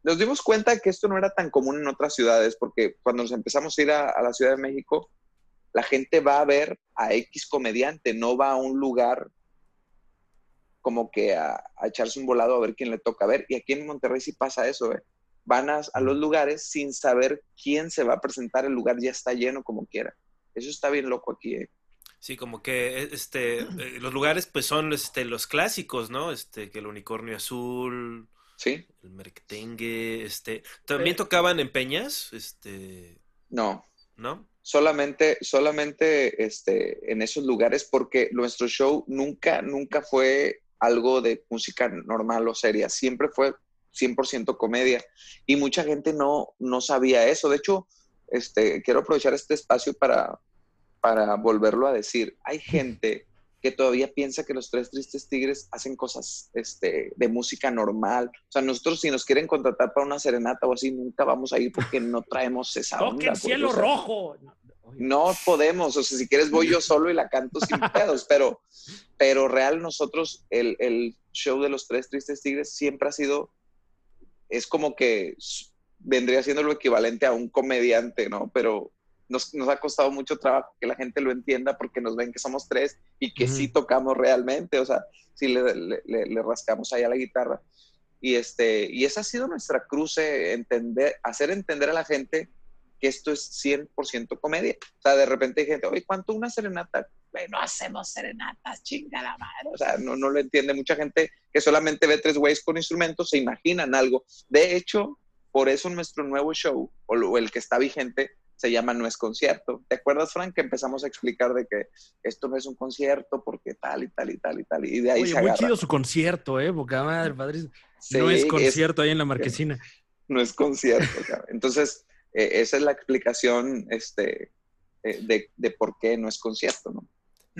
Nos dimos cuenta que esto no era tan común en otras ciudades, porque cuando nos empezamos a ir a, la Ciudad de México, la gente va a ver a X comediante, no va a un lugar como que a, echarse un volado a ver quién le toca ver. Y aquí en Monterrey sí pasa eso, ¿eh? Van a, a los lugares sin saber quién se va a presentar, el lugar ya está lleno como quiera. Eso está bien loco aquí, ¿eh? Sí, como que este eh, los lugares pues son este los clásicos, ¿no? Este que el unicornio azul, ¿Sí? el merequetengue, este también tocaban en peñas, este, No, ¿no? solamente, solamente este, en esos lugares porque nuestro show nunca, nunca fue algo de música normal o seria, siempre fue 100% comedia y mucha gente no, no sabía eso. De hecho, este, quiero aprovechar este espacio para, para volverlo a decir. Hay gente que todavía piensa que los Tres Tristes Tigres hacen cosas este, de música normal. O sea, nosotros si nos quieren contratar para una serenata o así, nunca vamos a ir porque no traemos esa onda. ¡Toque el porque, cielo o sea, rojo! no podemos, o sea, si quieres voy yo solo y la canto sin pedos, pero, pero real nosotros, el, el show de los Tres Tristes Tigres siempre ha sido, es como que vendría siendo lo equivalente a un comediante, ¿no? Pero nos, nos ha costado mucho trabajo que la gente lo entienda porque nos ven que somos tres y que sí tocamos realmente, o sea, sí le, le- le- le rascamos ahí a la guitarra. Y, este, y esa ha sido nuestra cruce, entender, hacer entender a la gente que esto es 100% comedia. O sea, de repente hay gente, oye, ¿cuánto una serenata? No hacemos serenatas, chinga la madre. O sea, no, no lo entiende. Mucha gente que solamente ve tres güeyes con instrumentos se imaginan algo. De hecho, por eso nuestro nuevo show, o el que está vigente, se llama No es concierto. ¿Te acuerdas, Frank, que empezamos a explicar de que esto no es un concierto porque tal y tal y tal y tal? Y de ahí Oye, se muy chido su concierto, ¿eh? Boca madre, padre. Sí, no es es- concierto ahí en la marquesina. no es concierto. cabrón. Entonces, eh, esa es la explicación este, eh, de, de por qué no es concierto, ¿no?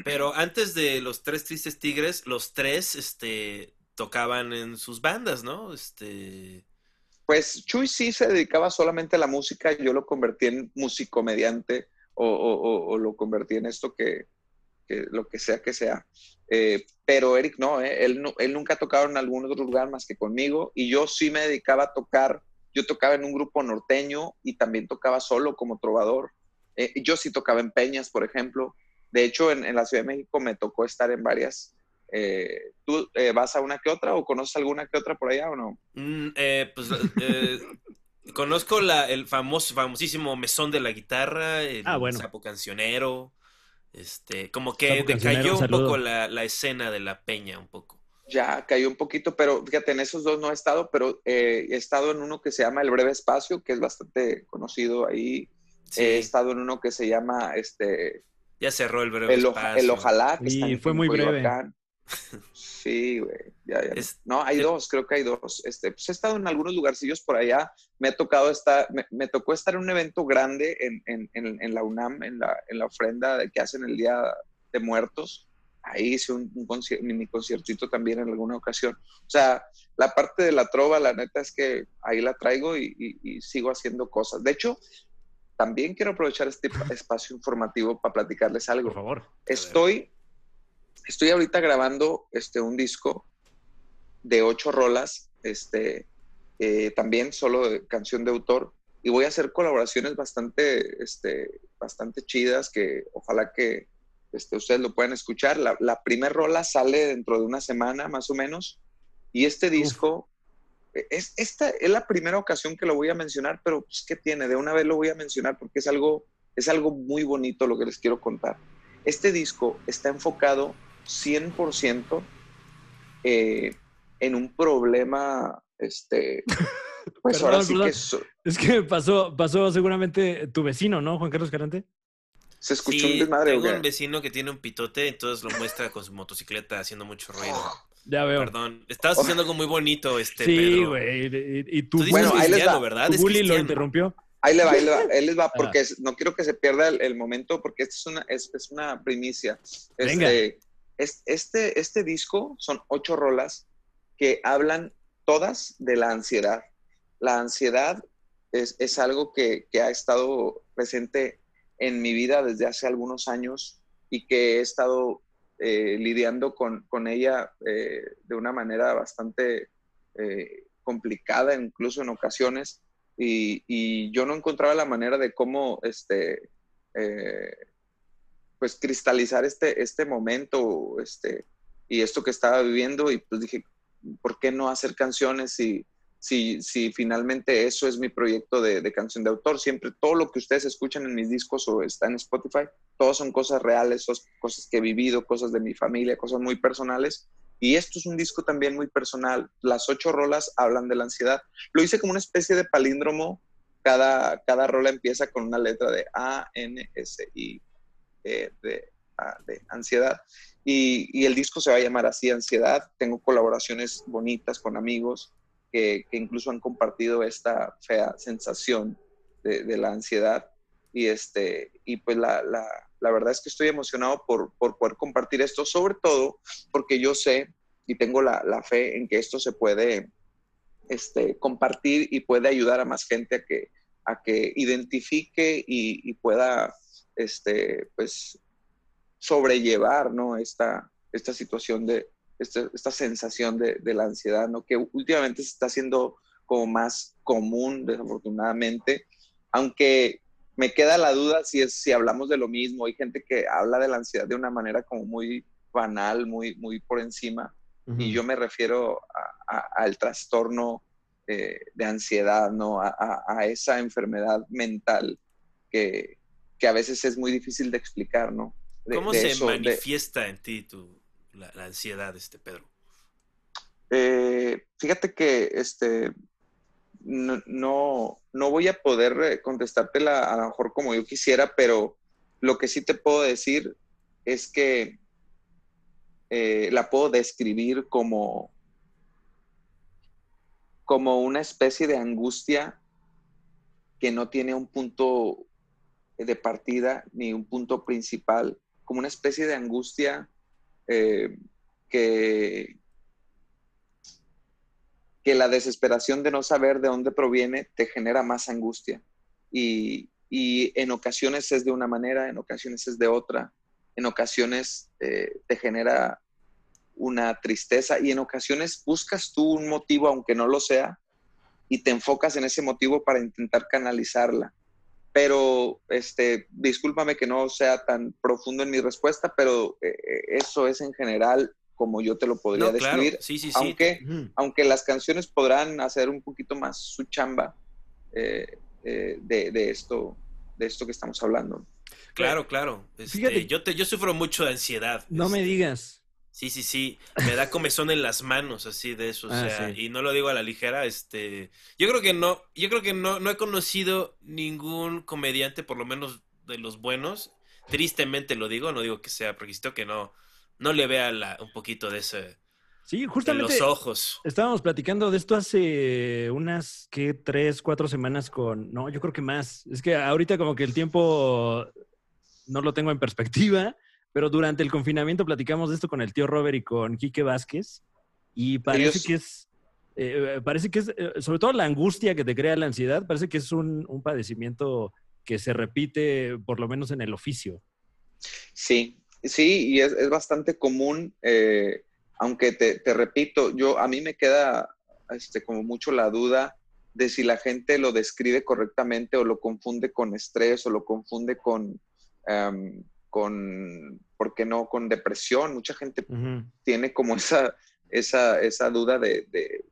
Pero antes de los tres tristes tigres, los tres este tocaban en sus bandas, ¿no? Este Pues Chuy sí se dedicaba solamente a la música, yo lo convertí en musicomediante o, o, lo convertí en esto que, lo que sea que sea. Eh, pero Eric no, ¿eh? él, nunca ha tocado en algún otro lugar más que conmigo y yo sí me dedicaba a tocar, yo tocaba en un grupo norteño y también tocaba solo como trovador. Eh, yo sí tocaba en Peñas, por ejemplo. De hecho, en la Ciudad de México me tocó estar en varias. Eh, ¿Tú eh, vas a una que otra o conoces alguna que otra por allá o no? mm, eh, pues eh, conozco la, el famoso, famosísimo mesón de la guitarra, el Ah, bueno. sapo cancionero. Este, como que decayó un saludo. poco la, la escena de la peña, un poco. Ya cayó un poquito, pero fíjate, en esos dos no he estado, pero eh, he estado en uno que se llama El Breve Espacio, que es bastante conocido ahí. Sí, He estado en uno que se llama este, ya cerró el breve el, espacio. el Ojalá, que Y fue muy breve. Sí, güey. Ya, ya. Es- No, hay es- dos, creo que hay dos. Este, pues he estado en algunos lugarcillos por allá. Me ha tocado estar, me, me tocó estar en un evento grande en, en, en, en la UNAM, en la, la ofrenda que hacen el Día de Muertos. Ahí hice un, un conci- mini conciertito también en alguna ocasión. O sea, la parte de la trova, la neta es que ahí la traigo y, y- y sigo haciendo cosas. De hecho, también quiero aprovechar este espacio informativo para platicarles algo. Por favor. Estoy, estoy ahorita grabando este, un disco de ocho rolas, este, eh, también solo de canción de autor, y voy a hacer colaboraciones bastante, este, bastante chidas que ojalá que este, ustedes lo puedan escuchar. La, la primer rola sale dentro de una semana más o menos, y este disco, eh, es, esta es la primera ocasión que lo voy a mencionar, pero pues, ¿qué tiene? De una vez lo voy a mencionar porque es algo, es algo muy bonito lo que les quiero contar. Este disco está enfocado 100% eh, en un problema, este, pues Perdón, ahora sí perdón. que so- Es que pasó, pasó seguramente tu vecino, ¿no, Juan Carlos Carante? ¿Se escuchó Sí, un desmadre tengo un vecino que tiene un pitote, entonces lo muestra con su motocicleta haciendo mucho ruido. Ya veo. Perdón, estabas haciendo algo muy bonito, este sí, güey. Y, y tu Tú dices Bueno, ahí les va. ¿verdad? tu bully lo interrumpió. Ahí le va, ahí le va, ahí les va, porque es- no quiero que se pierda el, el momento, porque esta es una, es, es una primicia. Venga. Este, es- este, este disco son ocho rolas que hablan todas de la ansiedad. La ansiedad es, es algo que, que ha estado presente en mi vida desde hace algunos años y que he estado eh, lidiando con, con ella eh, de una manera bastante eh, complicada, incluso en ocasiones y, y yo no encontraba la manera de cómo este eh, pues cristalizar este, este momento este, y esto que estaba viviendo y pues dije, ¿por qué no hacer canciones si, si, si finalmente eso es mi proyecto de, de canción de autor? Siempre todo lo que ustedes escuchan en mis discos o está en Spotify, todos son cosas reales, son cosas que he vivido, cosas de mi familia, cosas muy personales. Y esto es un disco también muy personal. Las ocho rolas hablan de la ansiedad. Lo hice como una especie de palíndromo. Cada, cada rola empieza con una letra de A, N, S, I, E, D, A, D, ansiedad. Y, el disco se va a llamar así, Ansiedad. Tengo colaboraciones bonitas con amigos que, incluso han compartido esta fea sensación de, de la ansiedad. Y, este, y pues la, la, verdad es que estoy emocionado por, por poder compartir esto, sobre todo porque yo sé y tengo la, la fe en que esto se puede este, compartir y puede ayudar a más gente a que, a que identifique y pueda este, pues, sobrellevar ¿no? esta, esta situación de esta, esta sensación de, de, la ansiedad, ¿no? que últimamente se está haciendo como más común, desafortunadamente, aunque me queda la duda si, es, si hablamos de lo mismo. Hay gente que habla de la ansiedad de una manera como muy banal, muy, muy por encima, uh -huh. y yo me refiero al trastorno eh, de ansiedad, ¿no? A, a, a, esa enfermedad mental que, que, a veces es muy difícil de explicar, ¿no? De, ¿Cómo de se eso, manifiesta en ti tu, la, la, ansiedad, este Pedro? Eh, fíjate que este, no, no, no, voy a poder eh, contestártela a lo mejor como yo quisiera, pero lo que sí te puedo decir es que eh, la puedo describir como, como una especie de angustia que no tiene un punto de partida ni un punto principal, como una especie de angustia eh, que, que la desesperación de no saber de dónde proviene te genera más angustia. Y, y en ocasiones es de una manera, en ocasiones es de otra, en ocasiones eh, te genera una tristeza y en ocasiones buscas tú un motivo, aunque no lo sea, y te enfocas en ese motivo para intentar canalizarla. Pero, este, discúlpame que no sea tan profundo en mi respuesta, pero eh, eso es en general como yo te lo podría no, describir. Claro. Sí, sí, sí. Aunque, -huh. aunque las canciones podrán hacer un poquito más su chamba eh, eh, de, de, esto, de esto que estamos hablando. Claro, claro. Este, yo, te, yo sufro mucho de ansiedad. No este, me digas. Sí, sí, sí. Me da comezón en las manos, así de eso. O Ah, sea, sí. y no lo digo a la ligera. Este. Yo creo que no. Yo creo que no, no he conocido ningún comediante, por lo menos de los buenos. Tristemente lo digo, no digo que sea requisito que no, no le vea la, un poquito de ese. Sí, justamente. En los ojos. Estábamos platicando de esto hace unas, ¿qué? Tres, cuatro semanas con. No, yo creo que más. Es que ahorita, como que el tiempo no lo tengo en perspectiva. Pero durante el confinamiento platicamos de esto con el tío Robert y con Quique Vázquez. Y parece que es. Eh, parece que es. Eh, sobre todo la angustia que te crea la ansiedad, parece que es un, un, padecimiento que se repite, por lo menos en el oficio. Sí, sí, y es, es bastante común. Eh, aunque te, te, repito, yo a mí me queda este, como mucho la duda de si la gente lo describe correctamente o lo confunde con estrés o lo confunde con. Um, con, ¿por qué no? Con depresión. Mucha gente uh -huh. tiene como esa, esa, esa duda de, de,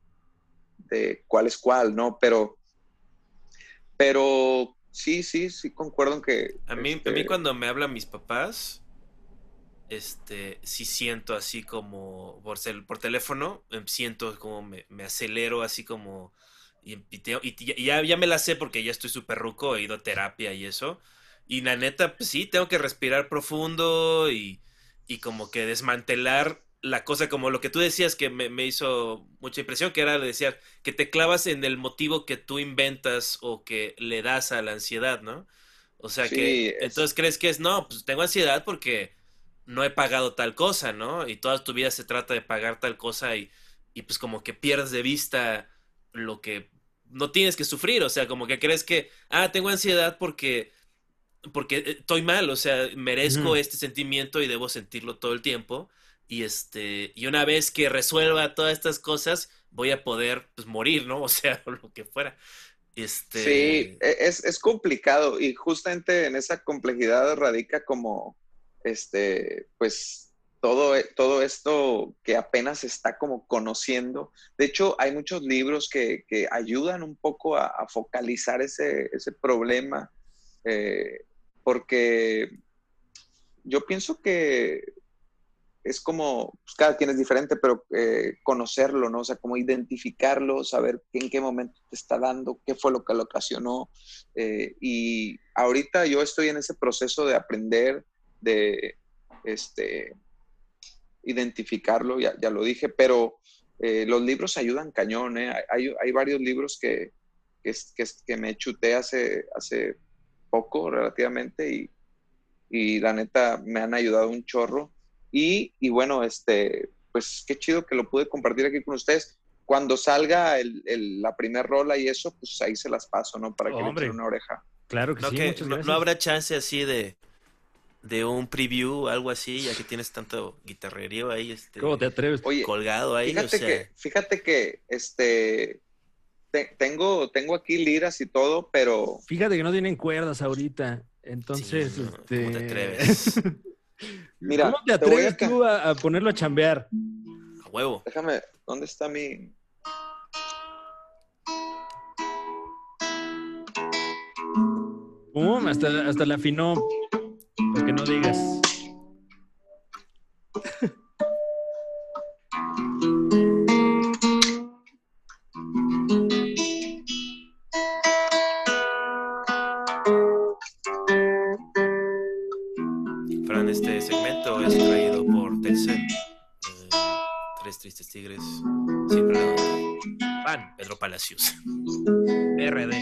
de, cuál es cuál, ¿no? Pero, pero sí, sí, sí, concuerdo en que... A mí, este... a mí cuando me hablan mis papás, este, sí siento así como, por, por teléfono, siento como me, me acelero así como... Y, y, y ya, ya, me la sé porque ya estoy súper ruco, he ido a terapia y eso Y la neta, pues sí, tengo que respirar profundo y, y como que desmantelar la cosa, como lo que tú decías que me, me hizo mucha impresión, que era decir que te clavas en el motivo que tú inventas o que le das a la ansiedad, ¿no? O sea Sí, que es- entonces crees que es, no, pues tengo ansiedad porque no he pagado tal cosa, ¿no? Y toda tu vida se trata de pagar tal cosa y, y pues como que pierdes de vista lo que no tienes que sufrir, o sea, como que crees que, ah, tengo ansiedad porque porque eh, estoy mal, o sea, merezco este sentimiento y debo sentirlo todo el tiempo. Y este, y una vez que resuelva todas estas cosas, voy a poder pues morir, ¿no? O sea, o lo que fuera. Este, Sí, e- es, es complicado y justamente en esa complejidad radica como, este, pues, todo, e- todo esto que apenas se está como conociendo. De hecho, hay muchos libros que, que ayudan un poco a, a focalizar ese, ese problema, eh, porque yo pienso que es como, pues, cada quien es diferente, pero eh, conocerlo, ¿no? O sea, como identificarlo, saber en qué momento te está dando, qué fue lo que lo ocasionó. eh, y ahorita yo estoy en ese proceso de aprender, de este, identificarlo, ya, ya lo dije, pero eh, los libros ayudan cañón. Hay, hay varios libros que, que, que, que me chuté hace, hace poco relativamente y, y la neta me han ayudado un chorro. Y, y bueno, este, pues qué chido que lo pude compartir aquí con ustedes. Cuando salga el- el- la primer rola y eso, pues ahí se las paso, ¿no? Para que le Hombre. echen una oreja. Claro que no, sí, que- muchas no- gracias. no habrá chance así de, de un preview, algo así, ya que tienes tanto guitarrerío ahí, este, ¿Cómo te atreves? Oye, colgado ahí, o fíjate sea, que, fíjate que, este, te- tengo, tengo aquí liras y todo, pero Fíjate que no tienen cuerdas ahorita. Entonces, sí, este... ¿cómo te atreves? Mira, ¿Cómo te a atreves ca- tú a, a ponerlo a chambear? A huevo. déjame, ¿dónde está mi...? Pum, hasta, hasta la afinó. Para que no digas. Pan, Pedro Palacios. RD.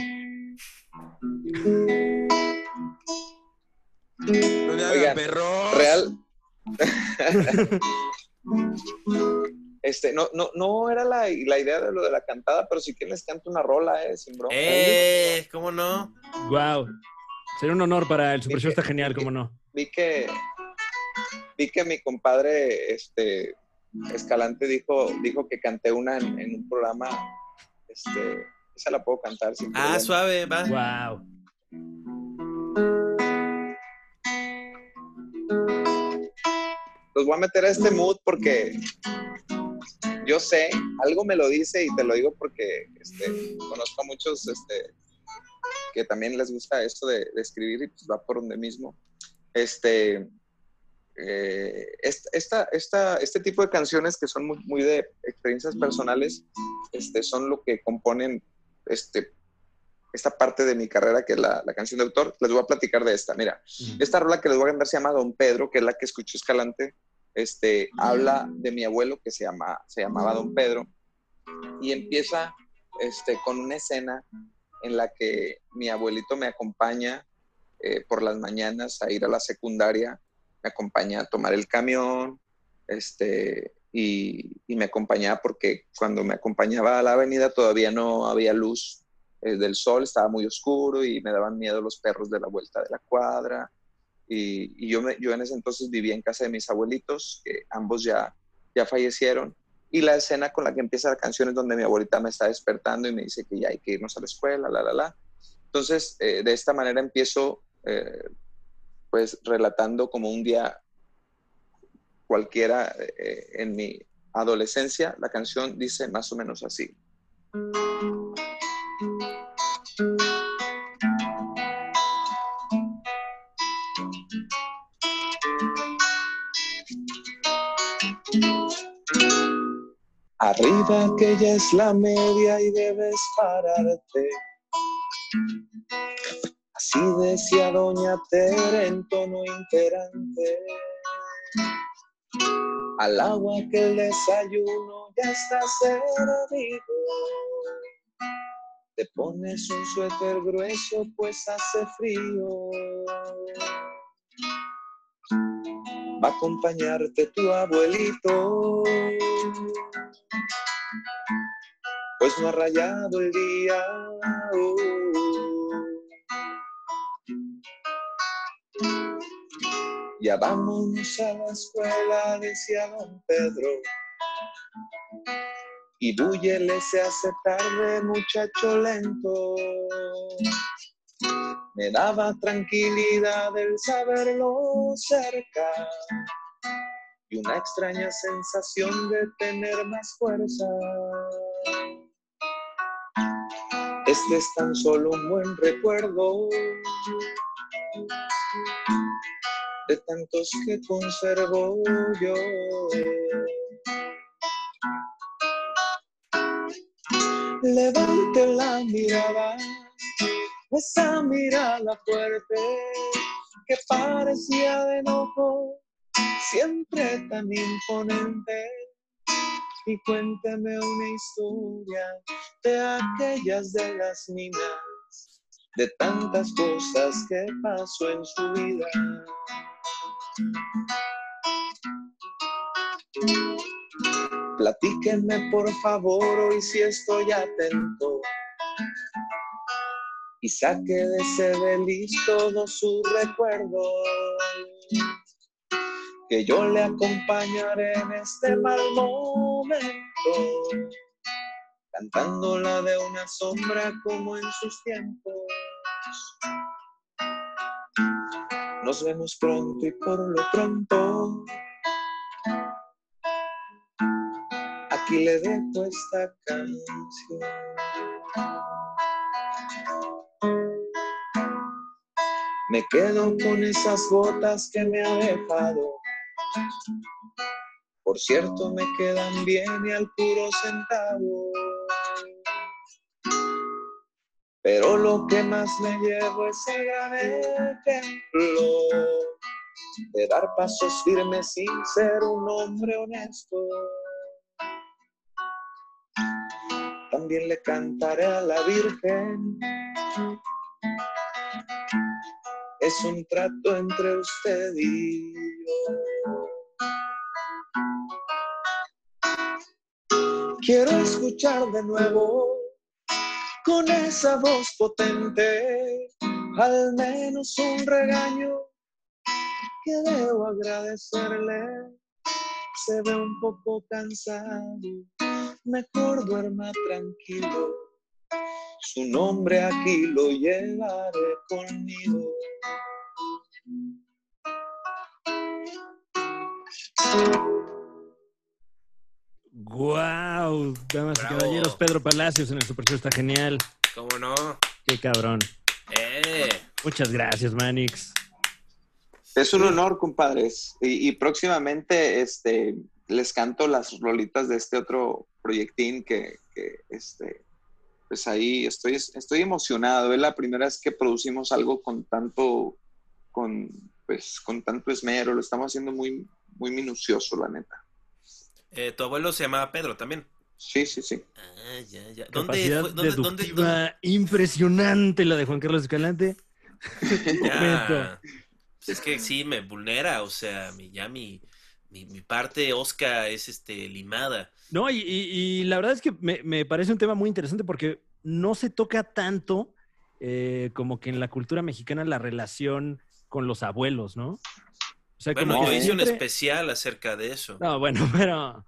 No le Oigan, perros. Real. Este, no, no, no era la, la idea de lo de la cantada, pero si quieren les canto una rola, eh, sin broma. ¡Eh! ¿Cómo no? Wow. Sería un honor para el Super Show, está genial, cómo no. Vi que, vi que mi compadre, este, Escalante dijo, dijo que canté una en, en un programa, este, esa la puedo cantar sin Ah, problema. suave, va. Wow. los voy a meter a este mood porque yo sé, algo me lo dice y te lo digo porque este, conozco a muchos este, que también les gusta esto de, de escribir y pues va por donde mismo. Este, eh, est- esta, esta, este tipo de canciones que son muy, muy de experiencias personales este, son lo que componen este, esta parte de mi carrera que es la, la canción de autor. Les voy a platicar de esta. Mira, esta rola que les voy a cantar se llama Don Pedro, que es la que escuchó Escalante. Este, habla de mi abuelo que se, llama, se llamaba Don Pedro y empieza este, con una escena en la que mi abuelito me acompaña eh, por las mañanas a ir a la secundaria, me acompaña a tomar el camión este, y, me acompañaba porque cuando me acompañaba a la avenida todavía no había luz eh, del sol, estaba muy oscuro y me daban miedo los perros de la vuelta de la cuadra. Y, yo, yo en ese entonces vivía en casa de mis abuelitos, que ambos ya, ya fallecieron. Y la escena con la que empieza la canción es donde mi abuelita me está despertando y me dice que ya hay que irnos a la escuela, la, la, la. Entonces, eh, de esta manera empiezo, eh, pues, relatando como un día cualquiera eh, en mi adolescencia. La canción dice más o menos así. Arriba que ya es la media y debes pararte. Así decía doña Tere en tono imperante. Al agua que el desayuno ya está servido. Te pones un suéter grueso pues hace frío. Va a acompañarte tu abuelito. Pues no ha rayado el día. Ya vámonos a la escuela, decía don Pedro. Y Búyele se hace tarde, muchacho lento. Me daba tranquilidad el saberlo cerca y una extraña sensación de tener más fuerza. Este es tan solo un buen recuerdo de tantos que conservo yo. Levante la mirada, esa mirada fuerte que parecía de enojo, siempre tan imponente. Y cuénteme una historia de aquellas de las niñas, de tantas cosas que pasó en su vida. Platíquenme por favor hoy si estoy atento y saque de ese beliz todos sus recuerdos. Que yo le acompañaré en este mal momento, cantando la de una sombra como en sus tiempos. Nos vemos pronto y por lo pronto. Aquí le dejo esta canción. Me quedo con esas gotas que me ha dejado. Por cierto, me quedan bien y al puro centavo. Que más me llevo es el gran ejemplo de dar pasos firmes sin ser un hombre honesto. También le cantaré a la Virgen. Es un trato entre usted y yo. Quiero escuchar de nuevo con esa voz potente, al menos un regaño que debo agradecerle. Se ve un poco cansado, mejor duerma tranquilo. Su nombre aquí lo llevaré conmigo. ¡Guau! Damas y Bravo. caballeros, Pedro Palacios en el Super Show está genial. ¿Cómo no? Qué cabrón. Eh. Muchas gracias, Manix. Es un honor, compadres. Y, y próximamente este, les canto las rolitas de este otro proyectín que, que, este, pues ahí estoy, estoy emocionado. Es la primera vez que producimos algo con tanto, con, pues, con tanto esmero. Lo estamos haciendo muy, muy minucioso, la neta. Eh, tu abuelo se llamaba Pedro también. Sí, sí, sí. Ah, ya, ya. ¿Dónde Capacidad fue- dónde- dónde- deductiva dónde- impresionante la de Juan Carlos Escalante. Ya. Es que sí, me vulnera, o sea, mi, ya mi, mi, mi parte osca es este limada. No, y, y- y la verdad es que me, me parece un tema muy interesante porque no se toca tanto eh, como que en la cultura mexicana la relación con los abuelos, ¿no? O sea, Bueno, como yo hice un especial acerca de eso. No, bueno, pero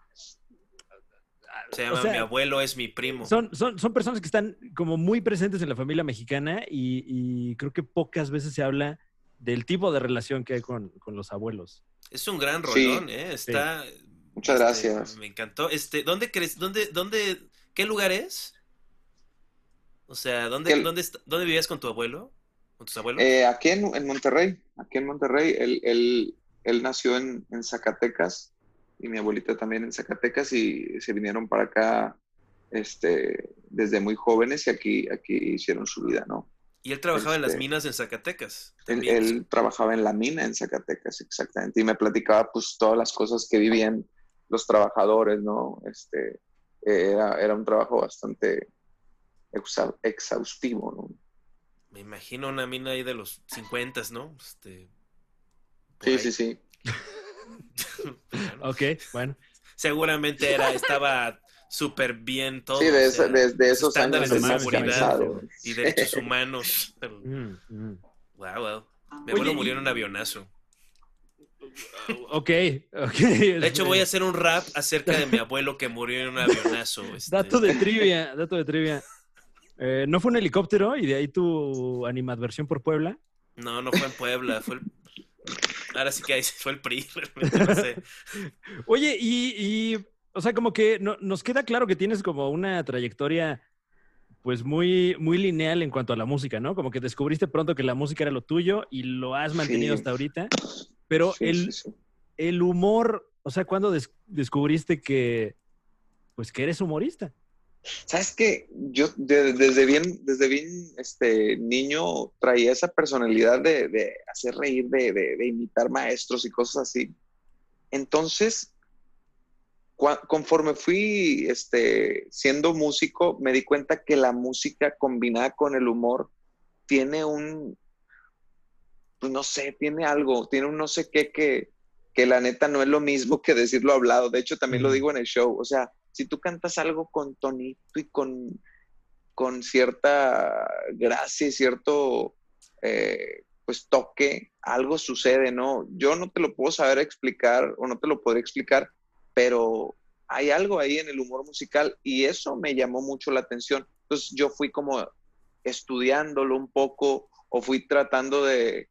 Se o llama sea, Mi abuelo es mi primo. son, son, son personas que están como muy presentes en la familia mexicana y, y creo que pocas veces se habla del tipo de relación que hay con, con los abuelos. Es un gran Sí. rolón, ¿eh? Está. Muchas este, gracias. Me encantó. Este, ¿dónde crees? ¿Dónde, dónde, qué lugar es? O sea, ¿dónde, El- dónde, dónde vivías con tu abuelo? ¿Con tus abuelos? Eh, aquí en, en Monterrey, aquí en Monterrey, él, él, él nació en, en Zacatecas y mi abuelita también en Zacatecas y se vinieron para acá este, desde muy jóvenes y aquí, aquí hicieron su vida, ¿no? Y él trabajaba en las Este, minas en Zacatecas. Él, trabajaba en la mina en Zacatecas, exactamente, y me platicaba pues todas las cosas que vivían los trabajadores, ¿no? Este, era, era un trabajo bastante exhaustivo, ¿no? Me imagino una mina ahí de los 50, ¿no? Este, Sí, ahí. sí, sí. Ok, bueno. Seguramente era, estaba súper bien todo. Sí, de, esos estándares años de seguridad. y derechos humanos. Mm, mm. Wow, wow. Mi Oye, abuelo murió en un avionazo. Ok, ok. De hecho, voy a hacer un rap acerca de mi abuelo que murió en un avionazo. este. Dato de trivia, dato de trivia. Eh, ¿No fue un helicóptero y de ahí tu animadversión por Puebla? No, no fue en Puebla, fue el... Ahora sí que ahí fue el PRI, realmente no sé. Oye, y, y, o sea, como que no- nos queda claro que tienes como una trayectoria, pues muy, muy lineal en cuanto a la música, ¿no? Como que descubriste pronto que la música era lo tuyo y lo has mantenido Sí. hasta ahorita. Pero Sí, el, sí, sí. el humor, o sea, ¿cuándo des- descubriste que, pues, que eres humorista? ¿Sabes qué? Yo de- desde bien, desde bien este, niño traía esa personalidad de, de hacer reír, de, de- imitar maestros y cosas así. Entonces, conforme fui este, siendo músico, me di cuenta que la música combinada con el humor tiene un, pues no sé, tiene algo, tiene un no sé qué que, que la neta no es lo mismo que decirlo hablado. De hecho, también lo digo en el show. O sea, si tú cantas algo con tonito y con, con cierta gracia y cierto eh, pues toque, algo sucede, ¿no? Yo no te lo puedo saber explicar o no te lo podré explicar, pero hay algo ahí en el humor musical y eso me llamó mucho la atención. Entonces yo fui como estudiándolo un poco o fui tratando de,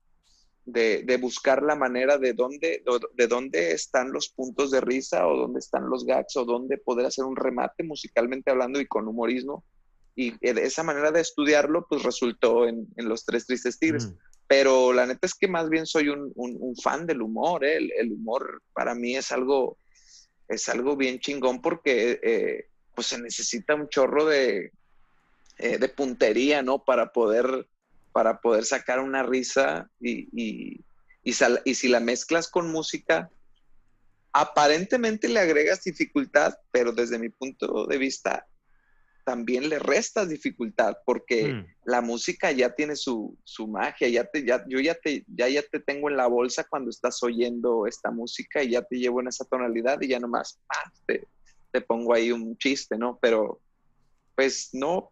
de, de buscar la manera de dónde, de dónde están los puntos de risa o dónde están los gags o dónde poder hacer un remate musicalmente hablando y con humorismo. Y de esa manera de estudiarlo, pues resultó en, en Los Tres Tristes Tigres. Mm. Pero la neta es que más bien soy un, un- un fan del humor. ¿eh? El, el humor para mí es algo, es algo bien chingón porque eh, pues se necesita un chorro de, eh, de puntería, ¿no? Para poder, para poder sacar una risa y, y, y sal- y si la mezclas con música, aparentemente le agregas dificultad, pero desde mi punto de vista también le restas dificultad porque Mm. la música ya tiene su, su magia, ya te, ya, yo ya te, ya, ya te tengo en la bolsa cuando estás oyendo esta música y ya te llevo en esa tonalidad y ya nomás ¡pah! te, te pongo ahí un chiste, ¿no? Pero pues no,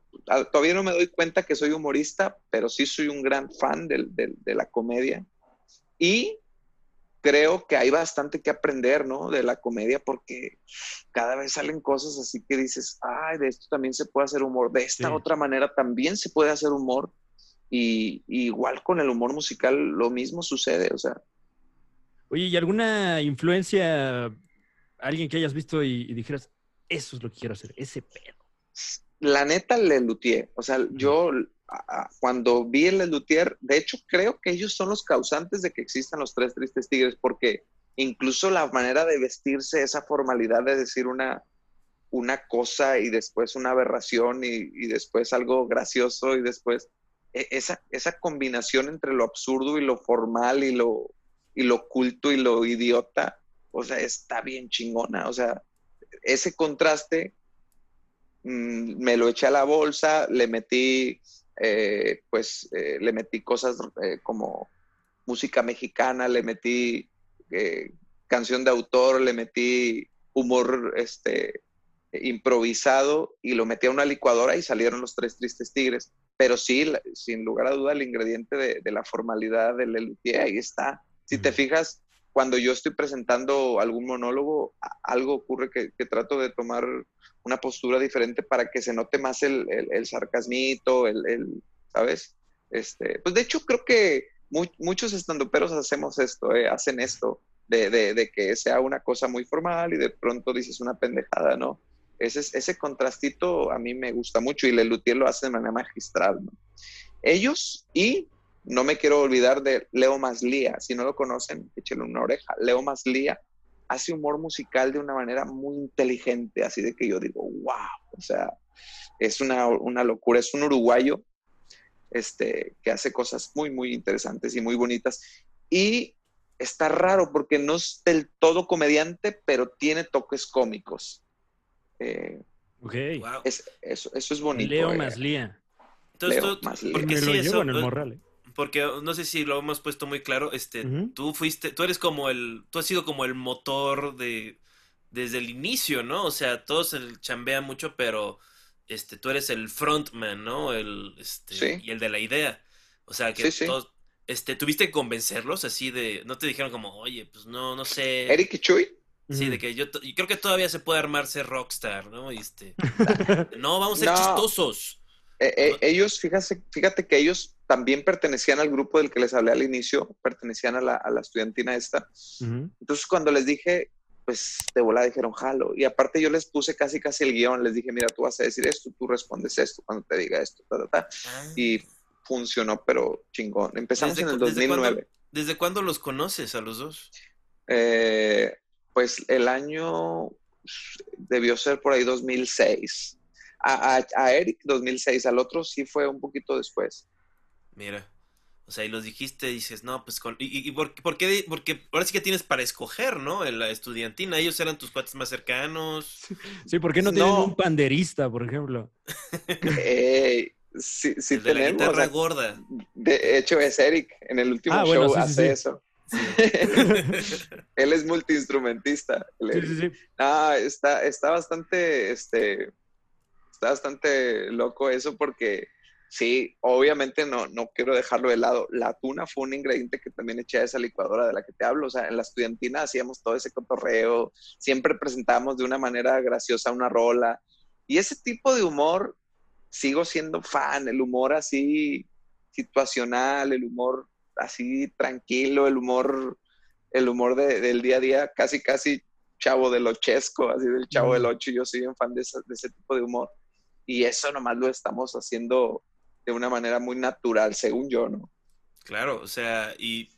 todavía no me doy cuenta que soy humorista, pero sí soy un gran fan de la comedia y creo que hay bastante que aprender, ¿no? De la comedia porque cada vez salen cosas así que dices, ay, de esto también se puede hacer humor, de esta Sí. otra manera también se puede hacer humor. Y, y igual con el humor musical lo mismo sucede, o sea, Oye, ¿y alguna influencia, alguien que hayas visto y, y dijeras, eso es lo que quiero hacer, ese pedo? La neta le luthier, o sea, yo a- a- cuando vi el luthier, de hecho creo que ellos son los causantes de que existan los tres tristes tigres, porque incluso la manera de vestirse, esa formalidad de decir una, una cosa y después una aberración y, y después algo gracioso y después e- esa, esa combinación entre lo absurdo y lo formal y lo, y lo culto y lo idiota, o sea, está bien chingona, o sea, ese contraste mm, me lo eché a la bolsa, le metí, eh, pues, eh, le metí cosas eh, como música mexicana, le metí eh, canción de autor, le metí humor este, improvisado y lo metí a una licuadora y salieron los tres tristes tigres. Pero sí, sin lugar a duda, el ingrediente de, de la formalidad del Lelutier ahí está. Si te fijas, cuando yo estoy presentando algún monólogo, algo ocurre que, que trato de tomar una postura diferente para que se note más el, el, el sarcasmito, el, el- ¿sabes? Este, pues de hecho creo que mu- muchos estandoperos hacemos esto, eh, hacen esto, de, de, de que sea una cosa muy formal y de pronto dices una pendejada, ¿no? Ese, ese contrastito a mí me gusta mucho y Lelutier lo hace de manera magistral, ¿no? Ellos y no me quiero olvidar de Leo Maslía, si no lo conocen, échenle una oreja. Leo Maslía hace humor musical de una manera muy inteligente, así de que yo digo, wow, o sea, es una, una locura, es un uruguayo este, que hace cosas muy, muy interesantes y muy bonitas. Y está raro porque no es del todo comediante, pero tiene toques cómicos. Eh, Ok. Wow. es- eso, eso es bonito. Leo eh. más Lía. Entonces, Leo tú- más Leo. porque Me lo sí, llevo eso, en el morral. ¿eh? Porque no sé si lo hemos puesto muy claro, este, tú fuiste, tú eres como el, tú has sido como el motor de, desde el inicio, ¿no? O sea, todos el chambean mucho, pero, este, tú eres el frontman, ¿no? El, este, Sí. y el de la idea. O sea, que Sí, sí. todos, este, tuviste que convencerlos así de, no te dijeron como, oye, pues no, no sé. Eric y Chuy, Sí, de que yo, y creo que todavía se puede armar ser rockstar, ¿no? Y este, no, vamos a ser No. chistosos. eh, eh, ellos, fíjate, fíjate que ellos también pertenecían al grupo del que les hablé al inicio, pertenecían a la, a la estudiantina esta. Entonces cuando les dije, pues de volada dijeron, jalo. Y aparte yo les puse casi casi el guion, les dije, mira, tú vas a decir esto, tú respondes esto cuando te diga esto, ta, ta, ta. Y funcionó, pero chingón. Empezamos ¿Desde en el cu- desde cuándo? 2009. ¿Desde cuándo los conoces a los dos? Eh, pues el año debió ser por ahí 2006. A, a- a Eric 2006, al otro sí fue un poquito después. Mira. O sea, y los dijiste, dices, no, pues con... ¿Y, y- por, por qué? Porque ahora sí que tienes para escoger, ¿no? En la estudiantina, ellos eran tus cuates más cercanos. Sí, ¿por qué no tienen No. un panderista, por ejemplo? Eh, sí, sí el de la guitarra o sea, gorda. de hecho es Eric, en el último Ah, bueno, show sí, hace sí. eso. Sí. Él es multiinstrumentista. Sí, sí, sí. Ah, está, está bastante, este, está bastante loco eso porque sí, obviamente no, no quiero dejarlo de lado. La tuna fue un ingrediente que también eché a esa licuadora de la que te hablo. O sea, en la estudiantina hacíamos todo ese cotorreo, siempre presentábamos de una manera graciosa una rola. Y ese tipo de humor, sigo siendo fan, el humor así situacional, el humor así tranquilo, el humor, el humor de- del día a día, casi, casi chavo del ochesco, así del chavo del ocho, yo soy un fan de, esa- de ese tipo de humor. Y eso nomás lo estamos haciendo de una manera muy natural, según yo, ¿no? Claro, o sea, y...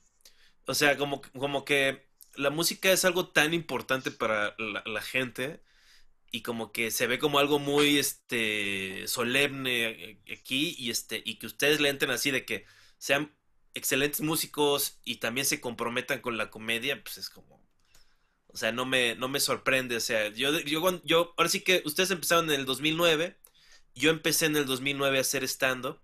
O sea, como, como que la música es algo tan importante para la, gente y como que se ve como algo muy, este, solemne eh, aquí y este, y que ustedes le entren así de que sean excelentes músicos y también se comprometan con la comedia, pues es como... O sea, no me, no me sorprende. O sea, yo, yo, yo, ahora sí que ustedes empezaron en el 2009, yo empecé en el 2009 a hacer stand-up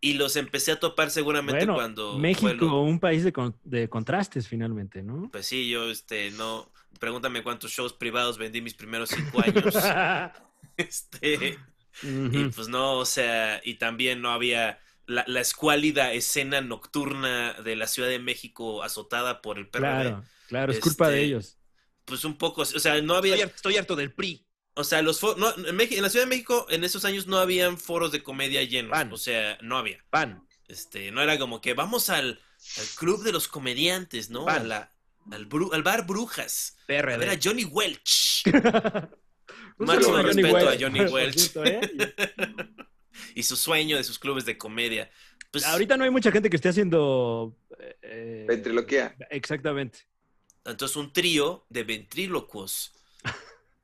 y los empecé a topar seguramente Bueno, cuando... México, un país de, con- de contrastes finalmente, ¿no? pues sí, yo, este, no... Pregúntame cuántos shows privados vendí mis primeros cinco años. este... Y pues no, o sea, y también no había la, la escuálida escena nocturna de la Ciudad de México azotada por el PRD. Claro, claro, es culpa de Este, ellos. Pues un poco, o sea, no había... Estoy harto, estoy harto del PRI. O sea, los fo- no, en, la Ciudad de México en esos años no habían foros de comedia llenos. Pan. O sea, no había. Pan. Este, no era como que vamos al, al club de los comediantes, ¿no? Pan. A la- al, bru- al bar Brujas. A ver a PRD. Johnny Welch. Máximo respeto a Welch, Johnny Welch. ¿eh? y su sueño de sus clubes de comedia. Pues, Ahorita no hay mucha gente que esté haciendo... eh, Ventriloquía. Exactamente. Entonces un trío de ventrílocuos.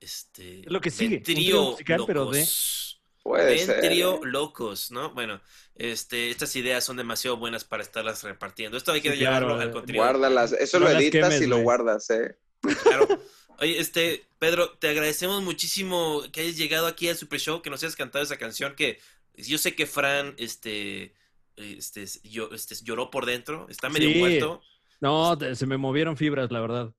Este, Es lo que sigue, trío musical, pero de- locos. Puede ser. Ventrío ¿eh? locos, ¿no? Bueno, este, estas ideas son demasiado buenas para estarlas repartiendo. Esto hay que Sí, llevarlo claro, al eh, contenido. Guárdalas. Eso No lo editas quemes, y lo guardas, ¿eh? Claro. Oye, este, Pedro, te agradecemos muchísimo que hayas llegado aquí al Super Show, que nos hayas cantado esa canción que yo sé que Fran, este, este, yo, este, lloró por dentro, está medio Sí. muerto. No, se me movieron fibras, la verdad.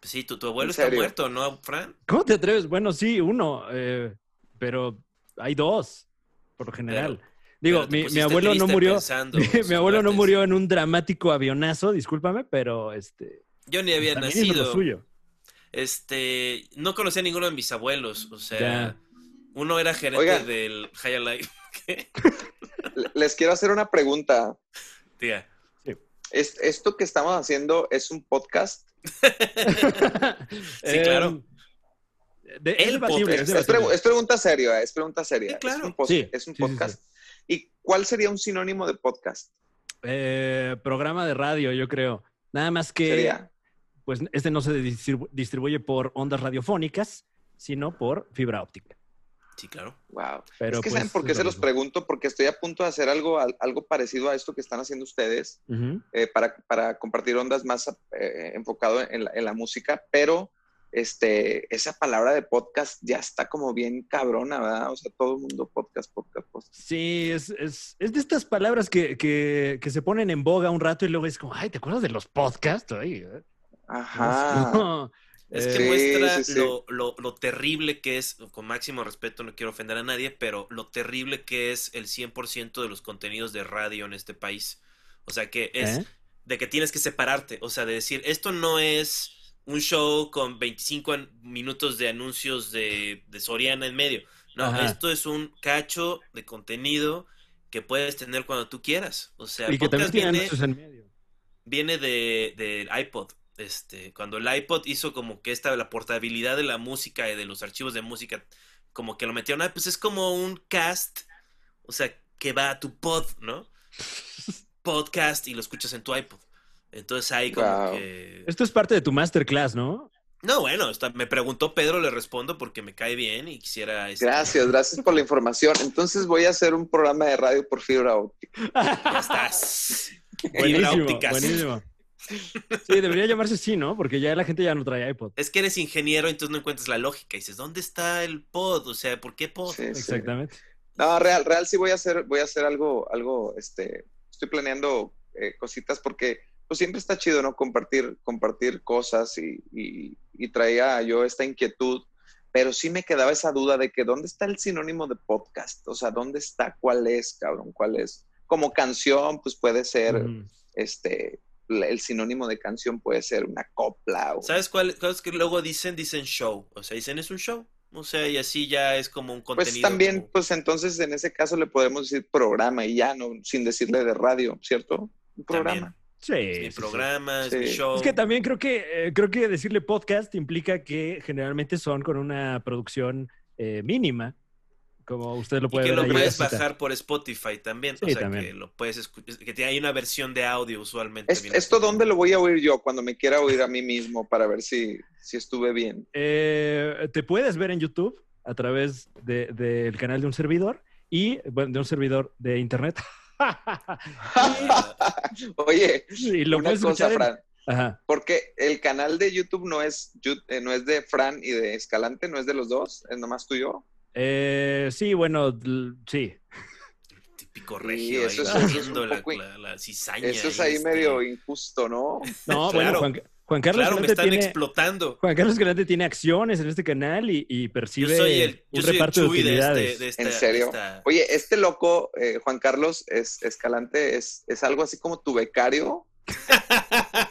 Pues sí, tu, tu abuelo ¿En está muerto, ¿no, Fran? ¿Cómo te atreves? Bueno, sí, uno, eh, pero hay dos, por lo general. Pero Digo, mi, mi abuelo no murió. pensando Mi, abuelo no murió en un dramático avionazo, discúlpame, pero este Yo ni había también hizo lo nacido. suyo. Este, no conocía a ninguno de mis abuelos, o sea, Ya. uno era gerente Oiga. del High. Le- Les quiero hacer una pregunta. Diga. ¿Es- ¿Esto que estamos haciendo es un podcast? Sí, claro. Eh, de- es El podcast. es Es, debatible. pregu- es pregunta seria, es pregunta seria. Sí, claro. Es un, Sí, es un sí, sí, podcast. ¿Y cuál sería un sinónimo de podcast? Eh, programa de radio, yo creo. Nada más que, Sería. pues este no se distribu- distribuye por ondas radiofónicas, sino por fibra óptica. Sí, claro. Wow. Pero, es que pues, ¿saben por qué se lo los mismo. pregunto? Porque estoy a punto de hacer algo, al- algo parecido a esto que están haciendo ustedes eh, para, para compartir ondas más eh, enfocado en la, en la música, pero este, esa palabra de podcast ya está como bien cabrona, ¿verdad? O sea, todo el mundo podcast, podcast, podcast. Sí, es, es, es de estas palabras que, que, que se ponen en boga un rato y luego es como, ay, ¿te acuerdas de los podcasts? Ay, eh. Ajá. No. Es que Sí, muestra sí, sí. Lo, lo- lo terrible que es, con máximo respeto, no quiero ofender a nadie, pero lo terrible que es el 100% de los contenidos de radio en este país. O sea, que es ¿Eh? de que tienes que separarte, o sea, de decir, esto no es un show con 25 an- minutos de anuncios de, de Soriana en medio. No, Ajá. esto es un cacho de contenido que puedes tener cuando tú quieras. O sea, el Y que también podcast tiene viene, anuncios en medio. viene de, del iPod. Este, cuando el iPod hizo como que esta, la portabilidad de la música y de los archivos de música, como que lo metieron, ah, pues es como un cast, o sea, que va a tu pod, ¿no? Podcast y lo escuchas en tu iPod. Entonces ahí como Wow. que... Esto es parte de tu masterclass, ¿no? No, bueno, está- me preguntó Pedro, le respondo porque me cae bien y quisiera... este, Gracias, gracias por la información. Entonces voy a hacer un programa de radio por fibra óptica. Ya estás. Buenísimo. Sí, debería llamarse así, ¿no? Porque ya la gente ya no trae iPod. Es que eres ingeniero, entonces no encuentras la lógica. Y dices, ¿dónde está el pod? O sea, ¿por qué pod? Sí, sí. Exactamente. No, real, real sí voy a hacer, voy a hacer algo, algo, este, estoy planeando eh, cositas porque pues siempre está chido, ¿no? Compartir, compartir cosas y, y, y traía yo esta inquietud, pero sí me quedaba esa duda de que dónde está el sinónimo de podcast, o sea, dónde está, cuál es, cabrón, cuál es. Como canción, pues puede ser, Ujú. este, el sinónimo de canción puede ser una copla o... ¿Sabes cuál, cuál es que luego dicen? Dicen show. O sea, dicen es un show. O sea, y así ya es como un Pues contenido. también, como- pues entonces en ese caso le podemos decir programa y ya, no, sin decirle de radio, ¿cierto? Un programa. Sí. es mi sí, sí. programa, es mi Sí. show. Es que también creo que eh, creo que decirle podcast implica que generalmente son con una producción eh, mínima, como usted lo Y puede que ver lo puedes bajar por Spotify también. o sea, también. que lo puedes escuchar. Que tiene- hay una versión de audio usualmente. Es- ¿Esto así. dónde lo voy a oír yo? Cuando me quiera oír a mí mismo para ver si, si estuve bien. Eh, te puedes ver en YouTube a través de- del canal de un servidor y, bueno, de un servidor de internet. Oye, y lo una puedes cosa, escuchar en- Fran, Ajá. porque el canal de YouTube no es, eh, no es de Fran y de Escalante, no es de los dos, es nomás tuyo. Eh, sí, bueno, sí. Típico Sí, regio. eso ahí es- eso la, poco- la- la cizaña Eso es ahí este. medio injusto, ¿no? No, Claro. bueno, Juan, Juan Carlos Claro, me están tiene, explotando. Juan Carlos Escalante tiene acciones en este canal y, y Yo percibe soy el, yo un soy el reparto de Chuy de, utilidades. este, de esta. ¿En serio? esta- Oye, este loco, eh, Juan Carlos es, Escalante, es, es algo así como tu becario.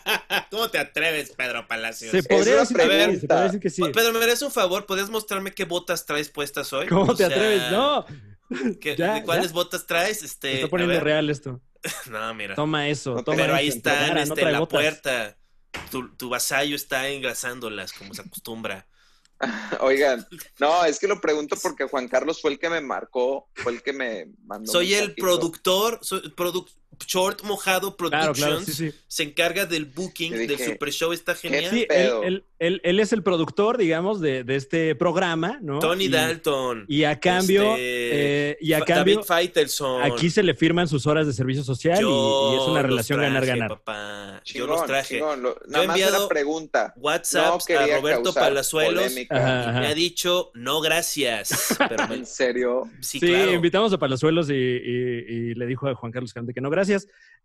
¿Cómo te atreves, Pedro Palacios? Se podría, decir que sí, pregunta. se podría decir que sí. Pedro, ¿me harías un favor? ¿Podrías mostrarme qué botas traes puestas hoy? ¿Cómo O te sea, atreves? No, ¿qué- Ya, ¿De cuáles ya. botas traes? se Este, está poniendo real esto. No, mira. Toma eso, No, toma Pero eso ahí están, no este, en la botas. puerta. Tu, tu vasallo está engrasándolas, como se acostumbra. Oigan, no, es que lo pregunto porque Juan Carlos fue el que me marcó, fue el que me mandó. Soy el productor, soy produ- Short Mojado Productions. claro, sí, sí. Se encarga del booking Yo del Super Show, está genial. Sí, él, pedo? él- él- él es el productor, digamos, de, de este programa, ¿no? Tony y, Dalton. Y a cambio, este, eh, y a cambio, David Faitelson. aquí se le firman sus horas de servicio social y- Yo y, es una relación ganar-ganar. Yo los traje. chingón, lo- he nada más enviado era pregunta. WhatsApp No a Roberto Palazuelos ajá. me ha dicho no gracias. Pero me- ¿En serio? sí, Sí, claro. invitamos a Palazuelos y, y- y le dijo a Juan Carlos Escalante que no, gracias.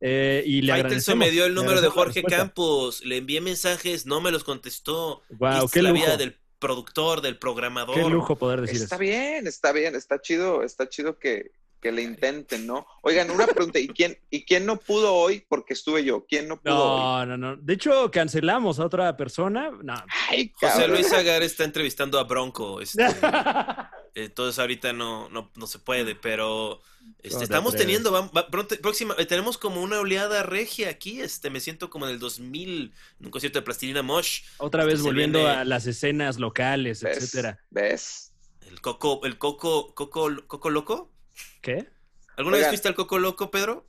Eh, y le Faitelson me dio el número de Jorge. Campos. Le envié mensajes, no me los contestó. Esta qué es la lujo. vida del productor, del programador. Qué lujo poder decir Está eso. bien, está bien, está chido, está chido que, que le intenten, ¿no? Oigan, una pregunta, ¿y quién, ¿y quién no pudo hoy? Porque estuve yo, ¿quién no pudo hoy? No, no, no. De hecho, cancelamos a otra persona. No. Ay, José. Luis Agar está entrevistando a Bronco. este, entonces ahorita no, no, no se puede, pero este, ¿Cómo te estamos atreves? teniendo, va- va- pronto- próxima, eh, tenemos como una oleada regia aquí. Este, me siento como en el 2000, en un concierto de Plastilina Mosh. Otra vez Se volviendo viene- a las escenas locales, ¿Ves? etcétera. ¿Ves? El Coco, el Coco, Coco, Coco Loco. ¿Qué? ¿Alguna vez fuiste al Coco Loco, Pedro?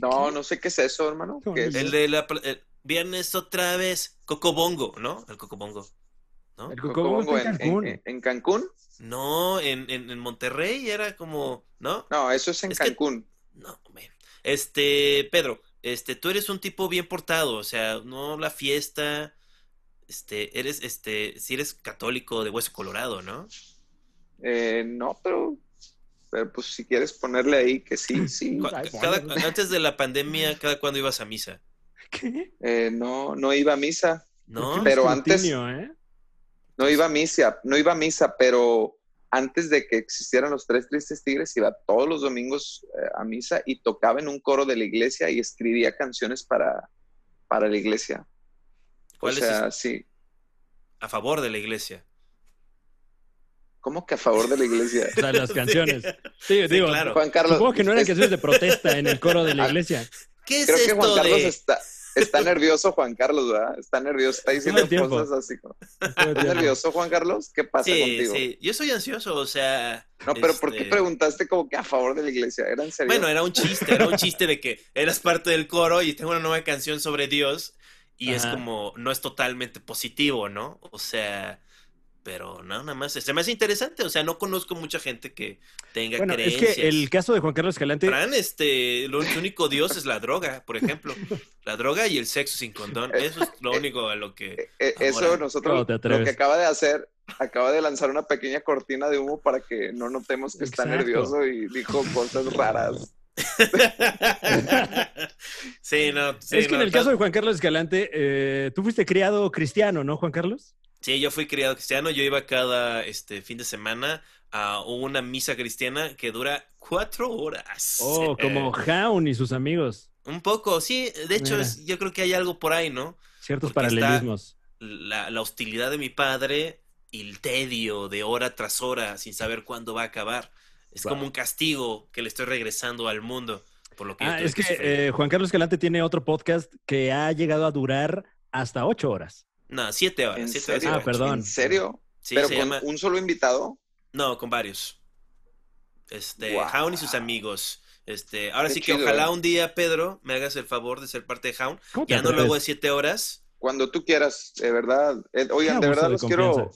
No, no sé qué es eso, hermano. El de la el viernes otra vez, Coco Bongo, ¿no? El Coco Bongo. ¿no? El ¿Cómo Cocobongo está en en, Cancún. en- en Cancún? No, en, en, en Monterrey era como, ¿no? No, eso es en Es que- Cancún. No, hombre. Este, Pedro, este, tú eres un tipo bien portado, o sea, no la fiesta, este, eres, este, si eres católico de hueso colorado, ¿no? Eh, no, pero, pero pues si quieres ponerle ahí que sí, sí. Cada- bueno. antes de la pandemia, ¿cada cuándo ibas a misa? ¿Qué? Eh, no, no iba a misa. ¿No? Pero antes- ¿eh? No iba a misa, no iba a misa, pero antes de que existieran los tres tristes tigres, iba todos los domingos eh, a misa y tocaba en un coro de la iglesia y escribía canciones para, para la iglesia. O ¿Cuál es sea, sí. A favor de la iglesia. ¿Cómo que a favor de la iglesia? O sea, las canciones. Sí, Sí, digo, claro. Juan Carlos. supongo que no eran es- canciones de protesta en el coro de la Ah, iglesia. ¿Qué es Creo que esto Juan Carlos de...? está, está nervioso, Juan Carlos, ¿verdad? Está nervioso, está diciendo cosas así. como- ¿Estás nervioso, Juan Carlos? ¿Qué pasa Sí, contigo? sí, yo soy ansioso, o sea... No, pero ¿por qué este, preguntaste como que a favor de la iglesia? ¿Era en serio? Bueno, era un chiste, era un chiste de que eras parte del coro y tengo una nueva canción sobre Dios y es como, no es totalmente positivo, ¿no? O sea, pero no, nada más, se me hace interesante, o sea, no conozco mucha gente que tenga Bueno, es creencias. que el caso de Juan Carlos Escalante. Fran, este, lo único Dios es la droga, por ejemplo. La droga y el sexo sin condón. Eso es lo único a lo que... Eh, eh, eso Ahora, nosotros ¿cómo te lo que acaba de hacer, acaba de lanzar una pequeña cortina de humo para que no notemos que está nervioso y dijo cosas raras. sí, no. sí, es que en no, el caso de Juan Carlos Escalante, eh, tú fuiste criado cristiano, ¿no, Juan Carlos? Sí, yo fui criado cristiano. Yo iba cada este fin de semana a una misa cristiana que dura cuatro horas. Oh, como Jaun y sus amigos. un poco, sí. De hecho, es- yo creo que hay algo por ahí, ¿no? Ciertos porque paralelismos. La, la hostilidad de mi padre y el tedio de hora tras hora sin saber cuándo va a acabar. Es Wow. como un castigo que le estoy regresando al mundo. Por lo que Ah, es que eh, Juan Carlos Escalante tiene otro podcast que ha llegado a durar hasta ocho horas. No, siete horas. ¿En siete horas. serio? Ah, perdón. ¿En serio? Sí, ¿Pero se con llama- un solo invitado? No, con varios. Este, Wow. Jaun y sus amigos. Este, ahora Qué sí que chido, ojalá eh. un día, Pedro, me hagas el favor de ser parte de Jaun. ¿Cómo te Ya no atreves? luego de siete horas. Cuando tú quieras, de verdad. Eh, oigan, de verdad de los quiero,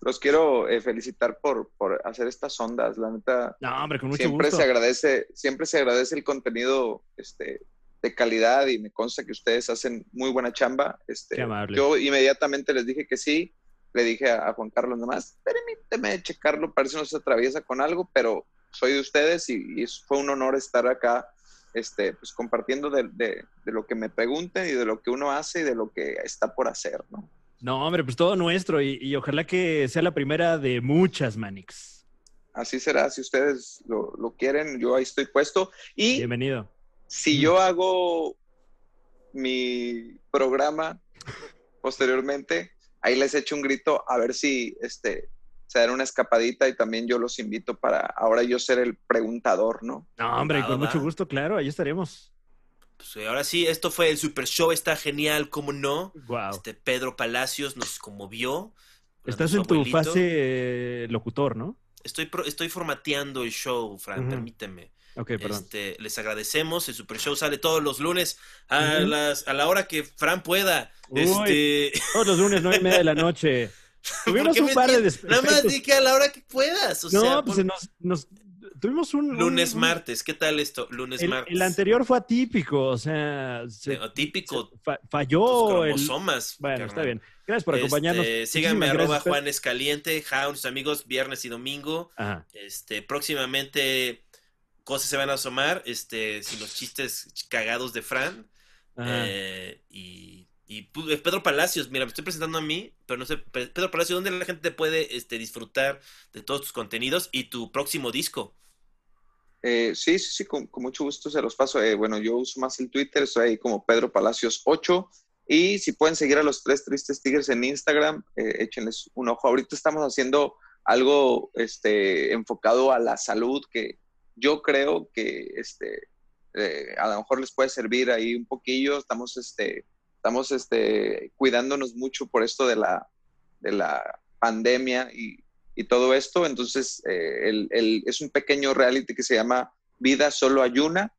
los quiero eh, felicitar por, por hacer estas ondas. La neta, No, hombre, con mucho siempre gusto. se agradece, siempre se agradece el contenido este, de calidad y me consta que ustedes hacen muy buena chamba. Este, Qué amable. Yo inmediatamente les dije que sí, le dije a, a Juan Carlos nomás, permíteme checarlo, parece que no se atraviesa con algo, pero soy de ustedes y, fue un honor estar acá, este, pues compartiendo de, de- de lo que me pregunten y de lo que uno hace y de lo que está por hacer, ¿no? No, hombre, pues todo nuestro y, y ojalá que sea la primera de muchas, Manix. Así será, si ustedes lo, lo quieren, yo ahí estoy puesto. Y Bienvenido. Si yo hago mi programa posteriormente, ahí les echo un grito a ver si este, se dan una escapadita y también yo los invito para ahora yo ser el preguntador, ¿no? No, hombre, con mucho gusto, claro, ahí estaremos. Pues, eh, ahora sí, esto fue el Super Show, está genial, ¿cómo no? Wow. Este Pedro Palacios nos conmovió. Estás en tu abuelito. fase eh, locutor, ¿no? Estoy, pro- estoy formateando el show, Fran, permíteme. Ok, perdón. Este, les agradecemos. El Super Show sale todos los lunes a, las, a la hora que Fran pueda. Uy. Este, Todos los lunes, nueve y media de la noche. ¿por Tuvimos un par de? Nada más di que a la hora que puedas. O No, sea, pues pon- nos, nos- tuvimos un... un- lunes, un- martes. ¿Qué tal esto? Lunes, El, martes. el anterior fue atípico, o sea, se- Eh, típico. se fa- Tus falló el... cromosomas. Bueno, carnal. está bien. Gracias por acompañarnos. Este, síganme arroba. Juan Escaliente, sus amigos, viernes y domingo. Ajá. Este, próximamente cosas se van a asomar, este, sin los chistes cagados de Fran. Eh, y, y pu- eh, Pedro Palacios, mira, me estoy presentando a mí, pero no sé, Pe- Pedro Palacios, ¿dónde la gente puede este, disfrutar de todos tus contenidos y tu próximo disco? Eh, sí, sí, sí, con, con mucho gusto se los paso. Eh, bueno, yo uso más el Twitter, estoy ahí como Pedro Palacios 8. Y si pueden seguir a los tres tristes tigres en Instagram, eh, échenles un ojo. Ahorita estamos haciendo algo este, enfocado a la salud que yo creo que este, eh, a lo mejor les puede servir ahí un poquillo. Estamos, este, estamos este, cuidándonos mucho por esto de la, de la pandemia y, y todo esto. Entonces, eh, el- es un pequeño reality que se llama Vida Solo Ayuna.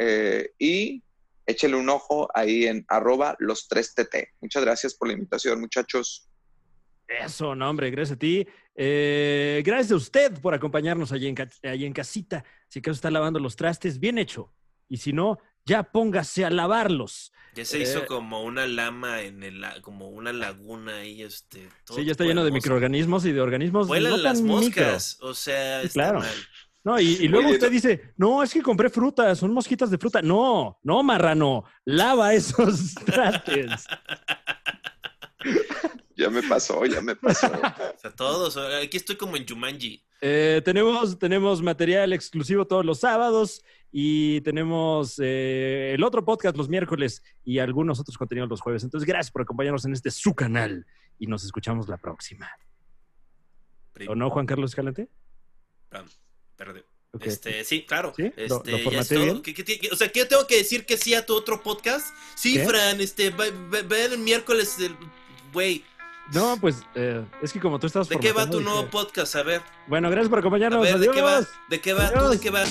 eh, y échele un ojo ahí en arroba los 3TT. Muchas gracias por la invitación, muchachos. Eso, no, hombre, gracias a ti. Eh, gracias a usted por acompañarnos allí en, allí en casita. Si acaso está lavando los trastes, bien hecho. Y si no, ya póngase a lavarlos. Ya se hizo Eh. como una lama en el, la- como una laguna ahí, este. todo sí, ya está lleno de microorganismos y de organismos. Vuelan no las micro. moscas, o sea, está claro. mal. No, y, y luego Oye, usted no- dice, no, es que compré fruta, son mosquitas de fruta. No, no, marrano, lava esos trastes. Ya me pasó, ya me pasó. O sea, todos, aquí estoy como en Jumanji. Eh, tenemos, tenemos material exclusivo todos los sábados y tenemos eh, el otro podcast los miércoles y algunos otros contenidos los jueves. Entonces, gracias por acompañarnos en este su canal y nos escuchamos la próxima. ¿O no, Juan Carlos Escalante? perdió. Ok. Este, sí, claro. ¿Sí? ¿Lo- Este, lo ya formateé es todo. bien? ¿Qué- qué- qué- o sea, ¿qué tengo que decir que sí a tu otro podcast? Sí, ¿Qué? Fran, este, ve- ve- ven el miércoles, el- güey. No, pues eh, es que como tú estás ¿De qué va tu nuevo dije- podcast? A ver, Bueno, gracias por a acompañarnos. ver, ¿de qué va? ¿De qué va? ¿Tú de qué va?